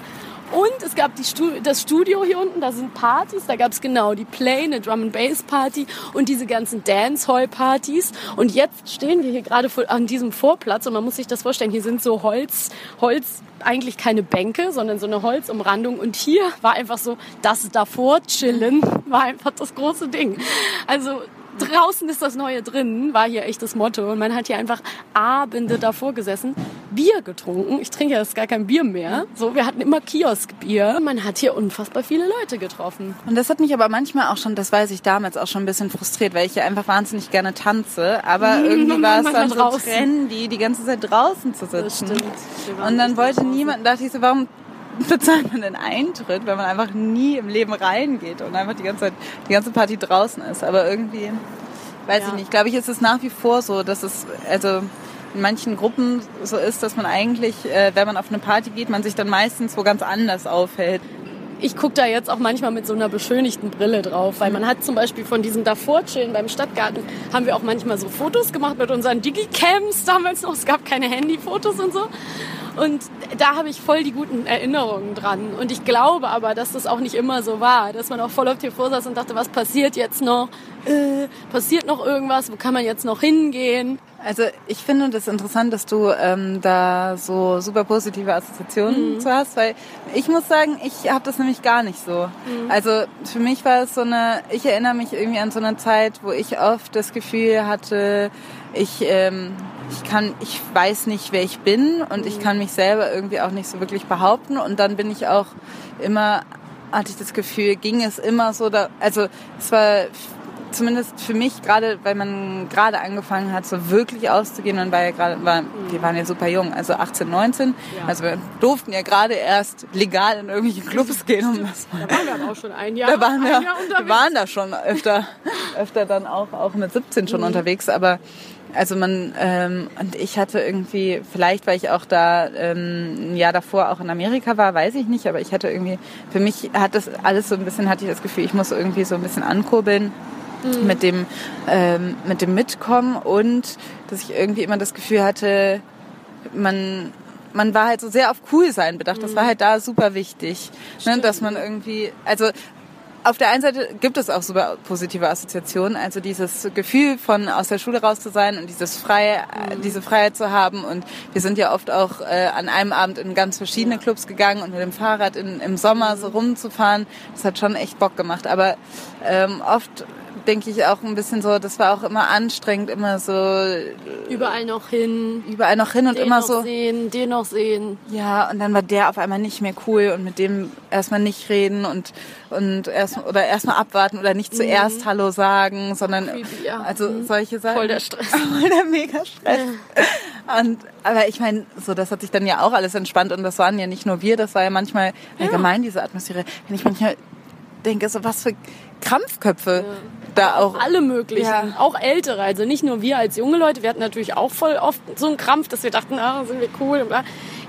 Und es gab Stu das Studio hier unten, da sind Partys, da gab es genau die Play, eine Drum and Bass Party und diese ganzen Dancehall Partys. Und jetzt stehen wir hier gerade an diesem Vorplatz und man muss sich das vorstellen, hier sind so Holz, Holz, eigentlich keine Bänke, sondern so eine Holzumrandung. Und hier war einfach so, das davor chillen war einfach das große Ding. Also draußen ist das Neue drin, war hier echt das Motto. Und man hat hier einfach Abende davor gesessen, Bier getrunken. Ich trinke jetzt gar kein Bier mehr. So, wir hatten immer Kioskbier. Man hat hier unfassbar viele Leute getroffen. Und das hat mich aber manchmal auch schon, das weiß ich damals auch schon ein bisschen frustriert, weil ich ja einfach wahnsinnig gerne tanze. Aber irgendwie war es dann so draußen. trendy, die ganze Zeit draußen zu Das sitzen. stimmt. Wir waren Und dann wollte niemand, dachte ich so, warum bezahlt man den Eintritt, wenn man einfach nie im Leben reingeht und einfach die ganze Zeit, die ganze Party draußen ist. Aber irgendwie, weiß Ja. ich nicht, glaube ich, ist es nach wie vor so, dass es, also in manchen Gruppen so ist, dass man eigentlich, äh, wenn man auf eine Party geht, man sich dann meistens wo ganz anders aufhält. ich gucke da jetzt auch manchmal mit so einer beschönigten Brille drauf, weil man hat zum Beispiel von diesem davor chillen beim Stadtgarten, haben wir auch manchmal so Fotos gemacht mit unseren Digicams damals noch. Es gab keine Handyfotos und so. Und da habe ich voll die guten Erinnerungen dran. Und ich glaube aber, dass das auch nicht immer so war. Dass man auch voll oft hier vorsaß und dachte, was passiert jetzt noch? Äh, passiert noch irgendwas? Wo kann man jetzt noch hingehen? Also ich finde das interessant, dass du ähm, da so super positive Assoziationen zu hast, weil ich muss sagen, ich habe das nämlich gar nicht so. Also für mich war es so eine, ich erinnere mich irgendwie an so eine Zeit, wo ich oft das Gefühl hatte, ich, ähm, ich kann, ich weiß nicht, wer ich bin und ich kann mich selber irgendwie auch nicht so wirklich behaupten. Und dann bin ich auch immer, hatte ich das Gefühl, ging es immer so, da, also es war zumindest für mich gerade, weil man gerade angefangen hat, so wirklich auszugehen, man war ja gerade, war, wir waren ja super jung, also 18, 19, also wir durften ja gerade erst legal in irgendwelche Clubs gehen, um das Da waren wir aber auch schon ein Jahr, da waren wir, ein Jahr wir waren da schon öfter, öfter dann auch, auch mit 17 schon unterwegs, aber also man ähm, und ich hatte irgendwie, vielleicht weil ich auch da ähm, ein Jahr davor auch in Amerika war, weiß ich nicht, aber ich hatte irgendwie, für mich hat das alles so ein bisschen, hatte ich das Gefühl, ich muss irgendwie so ein bisschen ankurbeln mit dem ähm, mit dem Mitkommen und dass ich irgendwie immer das Gefühl hatte, man man war halt so sehr auf cool sein bedacht. Das war halt da super wichtig, ne, dass man irgendwie also auf der einen Seite gibt es auch super positive Assoziationen, also dieses Gefühl von aus der Schule raus zu sein und dieses freie, äh, diese Freiheit zu haben. Und wir sind ja oft auch äh, an einem Abend in ganz verschiedene Clubs gegangen und mit dem Fahrrad in, im Sommer so rumzufahren. Das hat schon echt Bock gemacht. Aber ähm, oft denke ich auch ein bisschen so, das war auch immer anstrengend, immer so Überall noch hin, überall noch hin und den immer noch so. sehen, den noch sehen. Ja, und dann war der auf einmal nicht mehr cool und mit dem erstmal nicht reden und und erst oder erstmal abwarten oder nicht zuerst Hallo sagen, sondern Creepy, ja. also solche Sachen. Voll der Stress. Voll der mega Stress. Und aber ich meine, so das hat sich dann ja auch alles entspannt und das waren ja nicht nur wir, das war ja manchmal allgemein diese Atmosphäre. Wenn ich manchmal denke, so was für Krampfköpfe da auch. Alle möglichen, Ja. auch ältere. Also nicht nur wir als junge Leute, wir hatten natürlich auch voll oft so einen Krampf, dass wir dachten, ah, sind wir cool.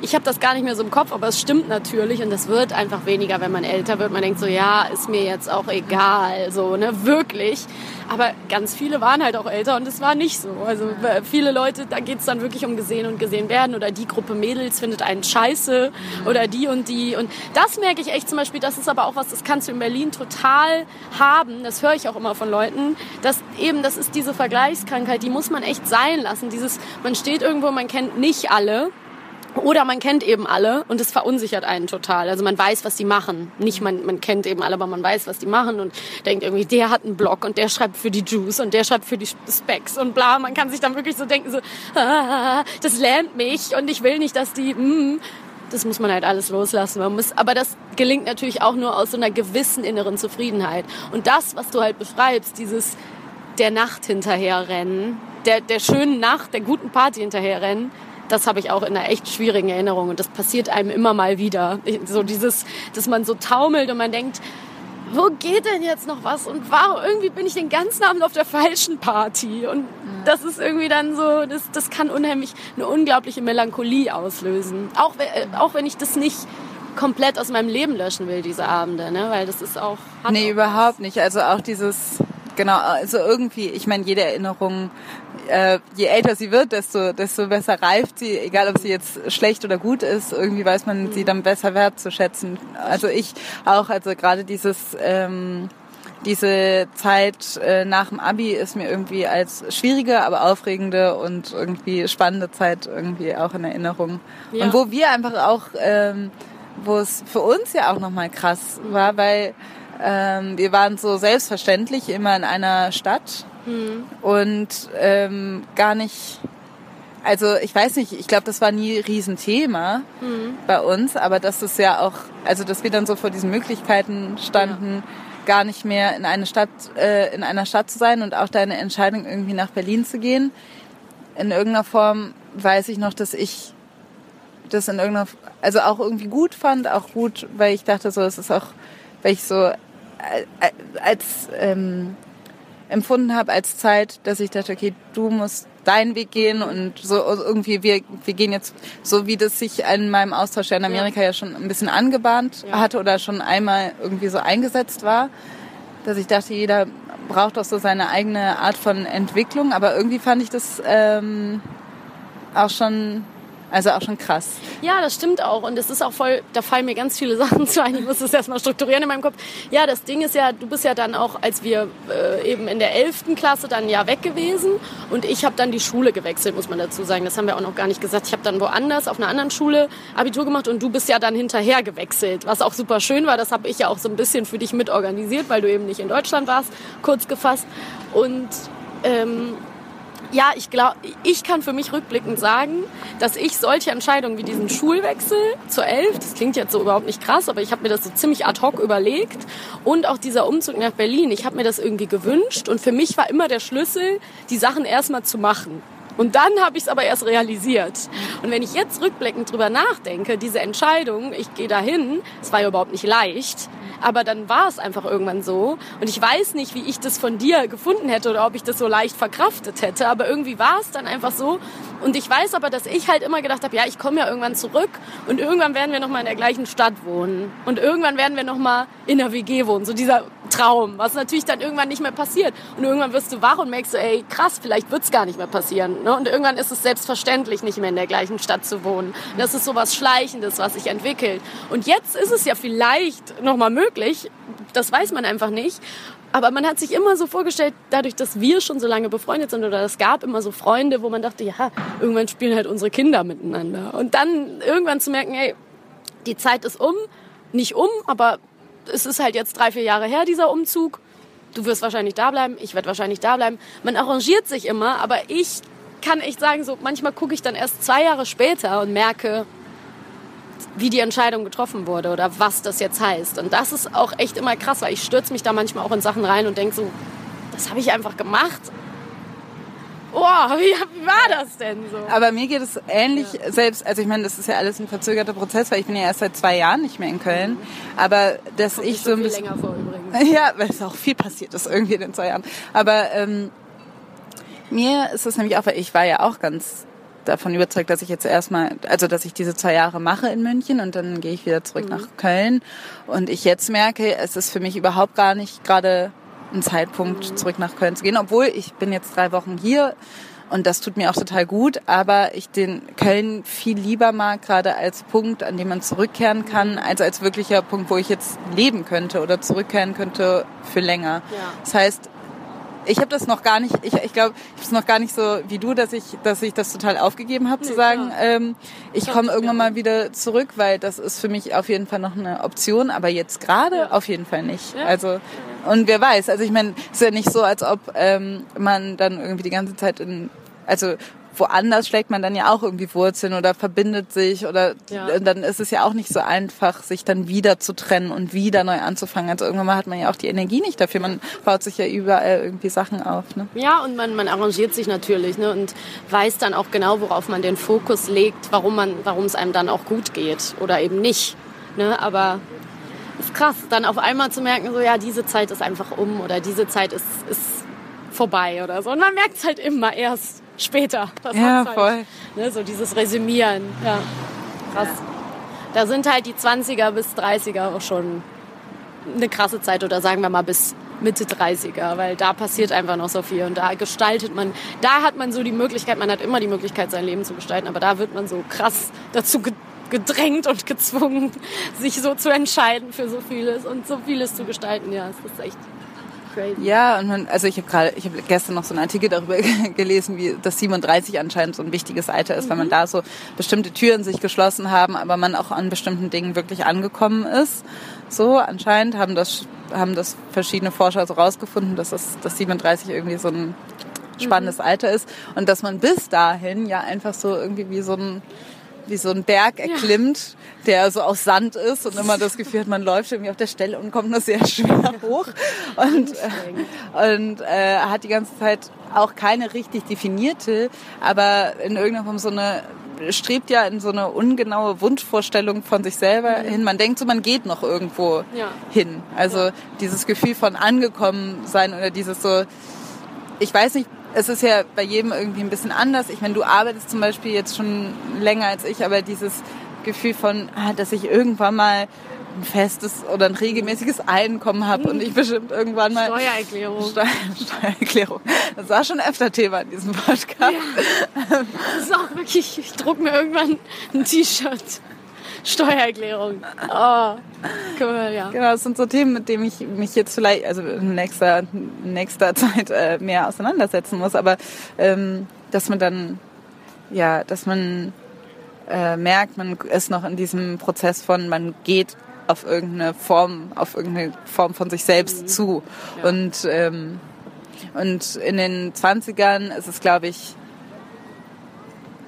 Ich habe das gar nicht mehr so im Kopf, aber es stimmt natürlich und das wird einfach weniger, wenn man älter wird. Man denkt so, ja, ist mir jetzt auch egal, so, ne, wirklich. Aber ganz viele waren halt auch älter und es war nicht so. Also äh, viele Leute, da geht's dann wirklich um gesehen und gesehen werden oder die Gruppe Mädels findet einen scheiße oder die und die. Und das merke ich echt zum Beispiel, das ist aber auch was, das kannst du in Berlin total haben. Das höre ich auch immer von Leuten, dass eben, das ist diese Vergleichskrankheit, die muss man echt sein lassen. Dieses, man steht irgendwo, man kennt nicht alle. Oder man kennt eben alle und es verunsichert einen total. Also man weiß, was die machen. Nicht man, man kennt eben alle, aber man weiß, was die machen und denkt irgendwie, der hat einen Blog und der schreibt für die Juice und der schreibt für die Specs und bla. Man kann sich dann wirklich so denken, so, ah, das lernt mich und ich will nicht, dass die, mm, das muss man halt alles loslassen. Man muss, aber das gelingt natürlich auch nur aus so einer gewissen inneren Zufriedenheit. Und das, was du halt beschreibst, dieses der Nacht hinterherrennen, der, der schönen Nacht, der guten Party hinterherrennen, das habe ich auch in einer echt schwierigen Erinnerung und das passiert einem immer mal wieder. So dieses, dass man so taumelt und man denkt, wo geht denn jetzt noch was und warum irgendwie bin ich den ganzen Abend auf der falschen Party und das ist irgendwie dann so, das, das kann unheimlich eine unglaubliche Melancholie auslösen. Auch, äh, auch wenn ich das nicht komplett aus meinem Leben löschen will, diese Abende, ne? weil das ist auch... Nee, überhaupt nicht. Also auch dieses, genau, also irgendwie, ich meine, jede Erinnerung, äh, je älter sie wird, desto, desto besser reift sie, egal ob sie jetzt schlecht oder gut ist, irgendwie weiß man sie dann besser wertzuschätzen. Also ich auch, also gerade dieses, ähm, diese Zeit äh, nach dem Abi ist mir irgendwie als schwierige, aber aufregende und irgendwie spannende Zeit irgendwie auch in Erinnerung. Ja. Und wo wir einfach auch, ähm, wo es für uns ja auch nochmal krass war, weil ähm, wir waren so selbstverständlich immer in einer Stadt und ähm, gar nicht, also ich weiß nicht, ich glaube, das war nie Riesenthema bei uns, aber das ist ja auch, also dass wir dann so vor diesen Möglichkeiten standen, gar nicht mehr in eine Stadt, äh, in einer Stadt zu sein und auch deine Entscheidung irgendwie nach Berlin zu gehen. In irgendeiner Form weiß ich noch, dass ich das in irgendeiner, also auch irgendwie gut fand, auch gut, weil ich dachte so, es ist auch, weil ich so als ähm, empfunden habe als Zeit, dass ich dachte, okay, du musst deinen Weg gehen und so also irgendwie wir wir gehen jetzt so wie das sich in meinem Austausch ja in Amerika ja, schon ein bisschen angebahnt Ja. hatte oder schon einmal irgendwie so eingesetzt war, dass ich dachte, jeder braucht auch so seine eigene Art von Entwicklung, aber irgendwie fand ich das ähm, auch schon also auch schon krass. Ja, das stimmt auch. Und es ist auch voll, da fallen mir ganz viele Sachen zu ein. Ich muss das erstmal strukturieren in meinem Kopf. Ja, das Ding ist ja, du bist ja dann auch, als wir äh, eben in der 11. Klasse dann ja weg gewesen und ich habe dann die Schule gewechselt, muss man dazu sagen. Das haben wir auch noch gar nicht gesagt. Ich habe dann woanders auf einer anderen Schule Abitur gemacht und du bist ja dann hinterher gewechselt, was auch super schön war. Das habe ich ja auch so ein bisschen für dich mitorganisiert, weil du eben nicht in Deutschland warst, kurz gefasst. Und ähm, ja, ich glaube, ich kann für mich rückblickend sagen, dass ich solche Entscheidungen wie diesen Schulwechsel zur Elf, das klingt jetzt so überhaupt nicht krass, aber ich habe mir das so ziemlich ad hoc überlegt und auch dieser Umzug nach Berlin, ich habe mir das irgendwie gewünscht und für mich war immer der Schlüssel, die Sachen erstmal zu machen. Und dann habe ich es aber erst realisiert. Und wenn ich jetzt rückblickend drüber nachdenke, diese Entscheidung, ich gehe dahin, es war ja überhaupt nicht leicht, aber dann war es einfach irgendwann so. Und ich weiß nicht, wie ich das von dir gefunden hätte oder ob ich das so leicht verkraftet hätte, aber irgendwie war es dann einfach so. Und ich weiß aber, dass ich halt immer gedacht habe, ja, ich komme ja irgendwann zurück und irgendwann werden wir noch mal in der gleichen Stadt wohnen und irgendwann werden wir noch mal in der WG wohnen, so dieser Traum, was natürlich dann irgendwann nicht mehr passiert. Und irgendwann wirst du wach und merkst so, ey, krass, vielleicht wird's gar nicht mehr passieren. Ne? Und irgendwann ist es selbstverständlich, nicht mehr in der gleichen Stadt zu wohnen. Das ist so was Schleichendes, was sich entwickelt. Und jetzt ist es ja vielleicht noch mal möglich, das weiß man einfach nicht. Aber man hat sich immer so vorgestellt, dadurch, dass wir schon so lange befreundet sind oder es gab immer so Freunde, wo man dachte, ja, irgendwann spielen halt unsere Kinder miteinander. Und dann irgendwann zu merken, ey, die Zeit ist um, nicht um, aber es ist halt jetzt drei, vier Jahre her, dieser Umzug. Du wirst wahrscheinlich da bleiben, ich werde wahrscheinlich da bleiben. Man arrangiert sich immer, aber ich kann echt sagen, so manchmal gucke ich dann erst zwei Jahre später und merke, wie die Entscheidung getroffen wurde oder was das jetzt heißt. Und das ist auch echt immer krass, weil ich stürze mich da manchmal auch in Sachen rein und denke so, das habe ich einfach gemacht. Oh, wie, wie war das denn so? Aber mir geht es ähnlich, selbst, also ich meine, das ist ja alles ein verzögerter Prozess, weil ich bin ja erst seit zwei Jahren nicht mehr in Köln. Aber dass ich so ein bisschen. länger vor übrigens. Ja, weil es auch viel passiert ist irgendwie in den zwei Jahren. Aber ähm, mir ist es nämlich auch, weil ich war ja auch ganz davon überzeugt, dass ich jetzt erstmal, also dass ich diese zwei Jahre mache in München und dann gehe ich wieder zurück nach Köln. Und ich jetzt merke, es ist für mich überhaupt gar nicht gerade ein Zeitpunkt, zurück nach Köln zu gehen, obwohl ich bin jetzt drei Wochen hier und das tut mir auch total gut, aber ich den Köln viel lieber mag, gerade als Punkt, an dem man zurückkehren kann, als als wirklicher Punkt, wo ich jetzt leben könnte oder zurückkehren könnte für länger. Ja. Das heißt, ich habe das noch gar nicht, ich, ich glaube, ich habe es noch gar nicht so wie du, dass ich, dass ich das total aufgegeben habe, zu sagen, ähm, ich komme irgendwann mal wieder zurück, weil das ist für mich auf jeden Fall noch eine Option, aber jetzt gerade auf jeden Fall nicht. Ja. Also und wer weiß, also ich meine, es ist ja nicht so, als ob ähm, man dann irgendwie die ganze Zeit in, also woanders schlägt man dann ja auch irgendwie Wurzeln oder verbindet sich oder Ja. dann ist es ja auch nicht so einfach, sich dann wieder zu trennen und wieder neu anzufangen. Also irgendwann mal hat man ja auch die Energie nicht dafür. Man baut sich ja überall irgendwie Sachen auf. Ne? Ja, und man, man arrangiert sich natürlich ne, und weiß dann auch genau, worauf man den Fokus legt, warum, man, warum es einem dann auch gut geht oder eben nicht. Ne? Aber ist krass, dann auf einmal zu merken, so ja, diese Zeit ist einfach um oder diese Zeit ist, ist vorbei oder so. Und man merkt es halt immer erst später. Das Ja, halt, voll. Ne, so dieses Resümieren. Ja, krass. Da sind halt die 20er bis 30er auch schon eine krasse Zeit oder sagen wir mal bis Mitte 30er, weil da passiert einfach noch so viel und da gestaltet man, da hat man so die Möglichkeit, man hat immer die Möglichkeit, sein Leben zu gestalten, aber da wird man so krass dazu ge- gedrängt und gezwungen, sich so zu entscheiden für so vieles und so vieles zu gestalten. Ja, es ist echt crazy. Ja, und man, also ich habe gerade, ich habe gestern noch so einen Artikel darüber gelesen, wie das 37 anscheinend so ein wichtiges Alter ist, weil man da so bestimmte Türen sich geschlossen haben, aber man auch an bestimmten Dingen wirklich angekommen ist. So anscheinend haben das haben das verschiedene Forscher so rausgefunden, dass das, das 37 irgendwie so ein spannendes Alter ist und dass man bis dahin ja einfach so irgendwie wie so ein wie so ein Berg erklimmt, der so aus Sand ist und immer das Gefühl hat, man läuft irgendwie auf der Stelle und kommt nur sehr schwer hoch und, äh, und äh, hat die ganze Zeit auch keine richtig definierte, aber in irgendeiner Form so eine strebt ja in so eine ungenaue Wunschvorstellung von sich selber hin. Man denkt so, man geht noch irgendwo Ja. hin. Also dieses Gefühl von angekommen sein oder dieses so, ich weiß nicht, es ist ja bei jedem irgendwie ein bisschen anders. Ich meine, du arbeitest zum Beispiel jetzt schon länger als ich, aber dieses Gefühl von, ah, dass ich irgendwann mal ein festes oder ein regelmäßiges Einkommen habe und ich bestimmt irgendwann mal Steuererklärung. Steu Steuererklärung. Das war schon öfter Thema in diesem Podcast. Das ist auch wirklich, ich druck mir irgendwann ein T-Shirt. Steuererklärung. Oh, cool, ja. Genau, das sind so Themen, mit denen ich mich jetzt vielleicht, also in nächster, in nächster Zeit äh, mehr auseinandersetzen muss. Aber ähm, dass man dann, ja, dass man äh, merkt, man ist noch in diesem Prozess von, man geht auf irgendeine Form, auf irgendeine Form von sich selbst zu. Und, ähm, und in den 20ern ist es, glaube ich,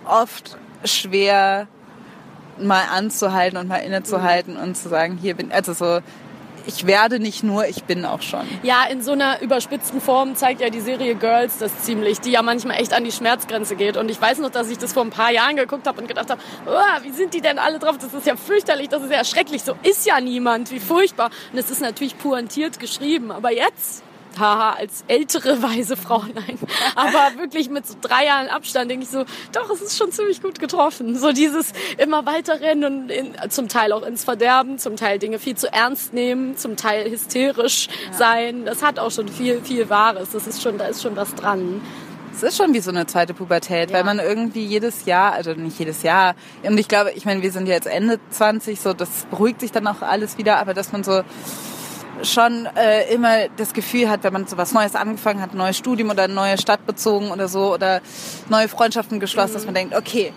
oft schwer, mal anzuhalten und mal innezuhalten und zu sagen, hier bin, also so, ich werde nicht nur, ich bin auch schon. Ja, in so einer überspitzten Form zeigt ja die Serie Girls das ziemlich, die ja manchmal echt an die Schmerzgrenze geht. Und ich weiß noch, dass ich das vor ein paar Jahren geguckt habe und gedacht habe, oh, wie sind die denn alle drauf? Das ist ja fürchterlich, das ist ja schrecklich. So ist ja niemand, wie furchtbar. Und es ist natürlich pointiert geschrieben. Aber jetzt, haha, als ältere weise Frau, nein, aber wirklich mit so drei Jahren Abstand denke ich so, doch, es ist schon ziemlich gut getroffen. So dieses immer weiterrennen und in, zum Teil auch ins Verderben, zum Teil Dinge viel zu ernst nehmen, zum Teil hysterisch sein. Das hat auch schon viel, viel Wahres. Das ist schon, da ist schon was dran. Es ist schon wie so eine zweite Pubertät, weil man irgendwie jedes Jahr, also nicht jedes Jahr, und ich glaube, ich meine, wir sind ja jetzt Ende 20, so das beruhigt sich dann auch alles wieder, aber dass man so schon äh, immer das Gefühl hat, wenn man so was Neues angefangen hat, ein neues Studium oder eine neue Stadt bezogen oder so oder neue Freundschaften geschlossen, dass man denkt, okay,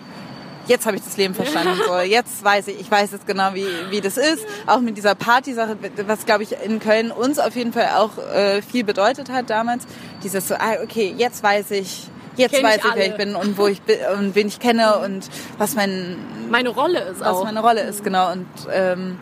jetzt habe ich das Leben verstanden. So, jetzt weiß ich, ich weiß jetzt genau, wie, wie das ist. Auch mit dieser Partysache, was glaube ich in Köln uns auf jeden Fall auch äh, viel bedeutet hat damals. Dieses so, ah, okay, jetzt weiß ich, jetzt Kenn weiß ich ich, wer ich bin und wo ich bin und wen ich kenne und was mein Meine Rolle ist was auch. meine Rolle ist, genau. Und ähm,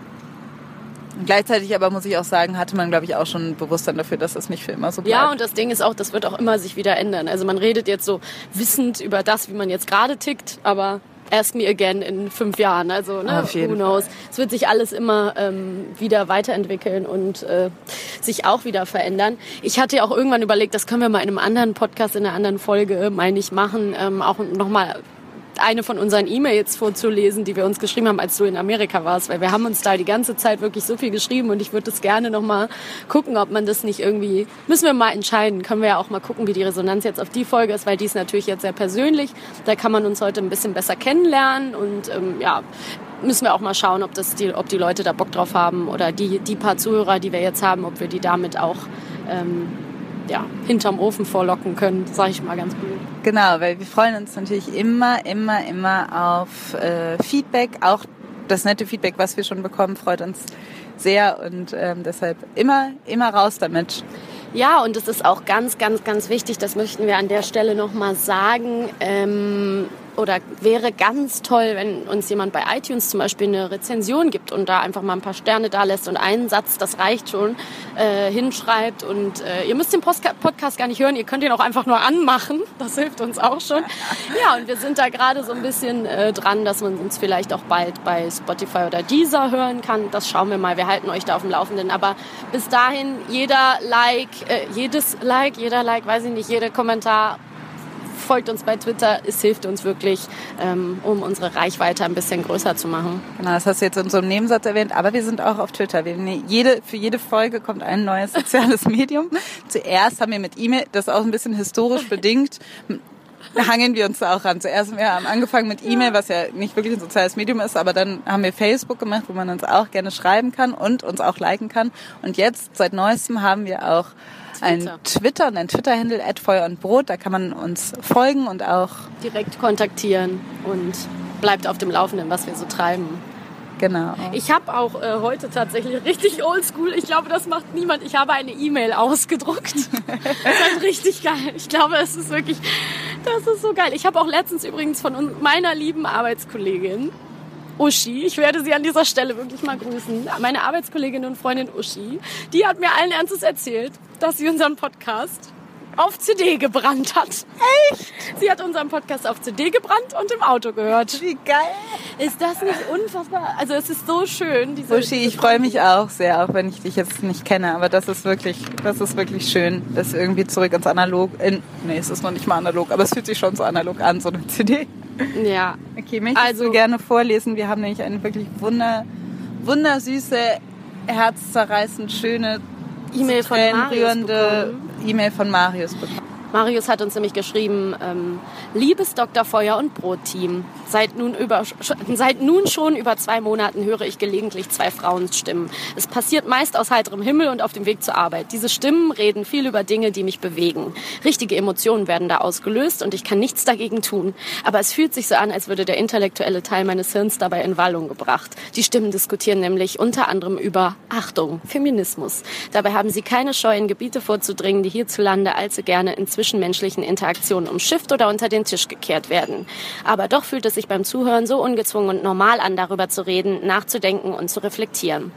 gleichzeitig aber muss ich auch sagen, hatte man, glaube ich, auch schon ein Bewusstsein dafür, dass das nicht für immer so bleibt. Ja, und das Ding ist auch, das wird auch immer sich wieder ändern. Also man redet jetzt so wissend über das, wie man jetzt gerade tickt, aber ask me again in fünf Jahren. Also ne, Auf jeden who knows. Es wird sich alles immer ähm, wieder weiterentwickeln und äh, sich auch wieder verändern. Ich hatte ja auch irgendwann überlegt, das können wir mal in einem anderen Podcast, in einer anderen Folge, meine ich, machen, ähm, auch nochmal eine von unseren E-Mails vorzulesen, die wir uns geschrieben haben, als du in Amerika warst, weil wir haben uns da die ganze Zeit wirklich so viel geschrieben und ich würde das gerne noch mal gucken, ob man das nicht irgendwie, müssen wir mal entscheiden, können wir ja auch mal gucken, wie die Resonanz jetzt auf die Folge ist, weil die ist natürlich jetzt sehr persönlich, da kann man uns heute ein bisschen besser kennenlernen und ähm, ja, müssen wir auch mal schauen, ob, das die, ob die Leute da Bock drauf haben oder die, die paar Zuhörer, die wir jetzt haben, ob wir die damit auch ähm, ja, hinterm Ofen vorlocken können, sage ich mal ganz blöd. Genau, weil wir freuen uns natürlich immer, immer, immer auf äh, Feedback. Auch das nette Feedback, was wir schon bekommen, freut uns sehr und ähm, deshalb immer, immer raus damit. Ja, und es ist auch ganz, ganz, ganz wichtig, das möchten wir an der Stelle nochmal sagen. Ähm, oder wäre ganz toll, wenn uns jemand bei iTunes zum Beispiel eine Rezension gibt und da einfach mal ein paar Sterne da lässt und einen Satz, das reicht schon, äh, hinschreibt. Und äh, ihr müsst den Postka Podcast gar nicht hören, ihr könnt ihn auch einfach nur anmachen. Das hilft uns auch schon. Ja, und wir sind da gerade so ein bisschen äh, dran, dass man uns vielleicht auch bald bei Spotify oder Deezer hören kann. Das schauen wir mal. Wir halten euch da auf dem Laufenden. Aber bis dahin, jeder Like, äh, jedes Like, jeder Like, weiß ich nicht, jeder Kommentar folgt uns bei Twitter. Es hilft uns wirklich, ähm, um unsere Reichweite ein bisschen größer zu machen. Genau, das hast du jetzt in so einem Nebensatz erwähnt, aber wir sind auch auf Twitter. Wir, jede, für jede Folge kommt ein neues soziales Medium. Zuerst haben wir mit E-Mail, das ist auch ein bisschen historisch bedingt, hangeln wir uns da auch ran. Zuerst haben wir angefangen mit E-Mail, was ja nicht wirklich ein soziales Medium ist, aber dann haben wir Facebook gemacht, wo man uns auch gerne schreiben kann und uns auch liken kann. Und jetzt, seit neuestem, haben wir auch ein Twitter und ein Twitter-Handle, Feuer und Brot. Da kann man uns folgen und auch Direkt kontaktieren und bleibt auf dem Laufenden, was wir so treiben. Genau. Ich habe auch äh, heute tatsächlich richtig oldschool, ich glaube, das macht niemand, ich habe eine E-Mail ausgedruckt. das ist richtig geil. Ich glaube, es ist wirklich, das ist so geil. Ich habe auch letztens übrigens von meiner lieben Arbeitskollegin, Uschi, ich werde sie an dieser Stelle wirklich mal grüßen, meine Arbeitskollegin und Freundin Uschi, die hat mir allen Ernstes erzählt, dass sie unseren Podcast auf CD gebrannt hat. Echt? Sie hat unseren Podcast auf CD gebrannt und im Auto gehört. Wie geil. Ist das nicht unfassbar? Also es ist so schön. Diese, Uschi, ich freue mich auch sehr, auch wenn ich dich jetzt nicht kenne, aber das ist wirklich, das ist wirklich schön, das irgendwie zurück ins Analog, in, nee, es ist noch nicht mal analog, aber es fühlt sich schon so analog an, so eine CD. Ja. Okay, möchtest Also- du gerne vorlesen? Wir haben nämlich eine wirklich wunder, wundersüße, herzzerreißend schöne, E-Mail von Marius bekommen. E-Mail von Marius bekommen. Marius hat uns nämlich geschrieben, ähm, liebes Dr. Feuer und Brot-Team, seit nun, über, seit nun schon über zwei Monaten höre ich gelegentlich zwei Frauenstimmen. Es passiert meist aus heiterem Himmel und auf dem Weg zur Arbeit. Diese Stimmen reden viel über Dinge, die mich bewegen. Richtige Emotionen werden da ausgelöst und ich kann nichts dagegen tun. Aber es fühlt sich so an, als würde der intellektuelle Teil meines Hirns dabei in Wallung gebracht. Die Stimmen diskutieren nämlich unter anderem über, Achtung, Feminismus. Dabei haben sie keine Scheu, in Gebiete vorzudringen, die hierzulande allzu gerne in zwischenmenschlichen Interaktionen umschifft oder unter den Tisch gekehrt werden. Aber doch fühlt es sich beim Zuhören so ungezwungen und normal an, darüber zu reden, nachzudenken und zu reflektieren.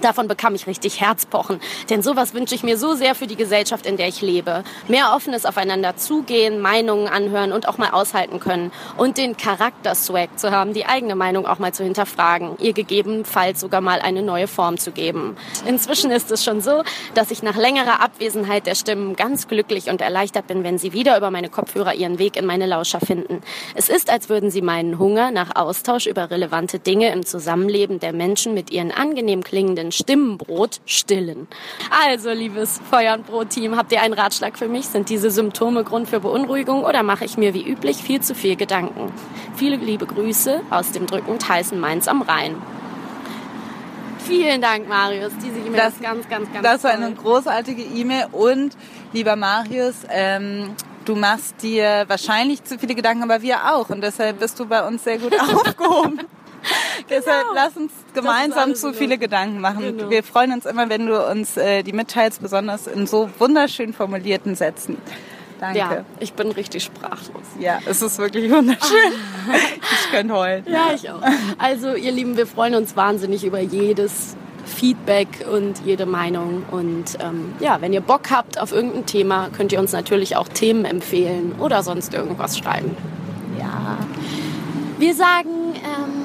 Davon bekam ich richtig Herzpochen, denn sowas wünsche ich mir so sehr für die Gesellschaft, in der ich lebe. Mehr offenes Aufeinander zugehen, Meinungen anhören und auch mal aushalten können und den Charakter-Swag zu haben, die eigene Meinung auch mal zu hinterfragen, ihr gegebenenfalls sogar mal eine neue Form zu geben. Inzwischen ist es schon so, dass ich nach längerer Abwesenheit der Stimmen ganz glücklich und erleichtert bin, wenn sie wieder über meine Kopfhörer ihren Weg in meine Lauscher finden. Es ist, als würden sie meinen Hunger nach Austausch über relevante Dinge im Zusammenleben der Menschen mit ihren angenehm klingenden Stimmenbrot stillen. Also, liebes Feuer- und Brot-Team, habt ihr einen Ratschlag für mich? Sind diese Symptome Grund für Beunruhigung oder mache ich mir wie üblich viel zu viel Gedanken? Viele liebe Grüße aus dem drückend heißen Mainz am Rhein. Vielen Dank, Marius. Diese E-Mail Das- ist ganz, ganz, ganz Das war eine großartige E-Mail und lieber Marius, ähm, du machst dir wahrscheinlich zu viele Gedanken, aber wir auch und deshalb bist du bei uns sehr gut aufgehoben. Deshalb lass uns gemeinsam zu viele Gedanken machen. Genau. Wir freuen uns immer, wenn du uns äh, die mitteilst, besonders in so wunderschön formulierten Sätzen. Danke. Ja, ich bin richtig sprachlos. Ja, es ist wirklich wunderschön. ich könnte heulen. Ja, ich auch. Also, ihr Lieben, wir freuen uns wahnsinnig über jedes Feedback und jede Meinung. Und ähm, ja, wenn ihr Bock habt auf irgendein Thema, könnt ihr uns natürlich auch Themen empfehlen oder sonst irgendwas schreiben. Ja. Wir sagen, ähm,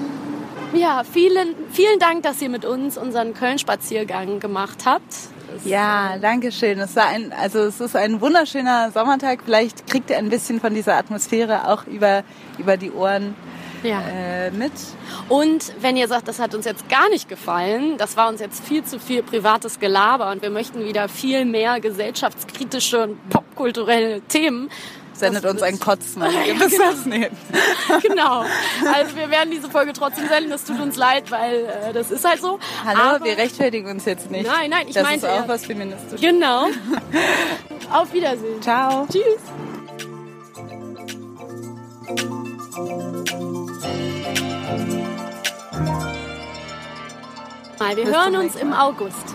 ja, vielen, vielen Dank, dass ihr mit uns unseren Köln-Spaziergang gemacht habt. Ja, danke schön. Es war ein, also es ist ein wunderschöner Sommertag. Vielleicht kriegt ihr ein bisschen von dieser Atmosphäre auch über, über die Ohren ja. äh, mit. Und wenn ihr sagt, das hat uns jetzt gar nicht gefallen, das war uns jetzt viel zu viel privates Gelaber und wir möchten wieder viel mehr gesellschaftskritische und popkulturelle Themen. Sendet Das uns ein Kotzen. Ihr wisst das nicht. Genau. Also wir werden diese Folge trotzdem senden. Das tut uns leid, weil äh, das ist halt so. Hallo, Aber- wir rechtfertigen uns jetzt nicht. Nein, nein, ich das meinte ist auch was Feministisches. Genau. Auf Wiedersehen. Ciao. Tschüss. Mal, wir Bis hören uns im. August.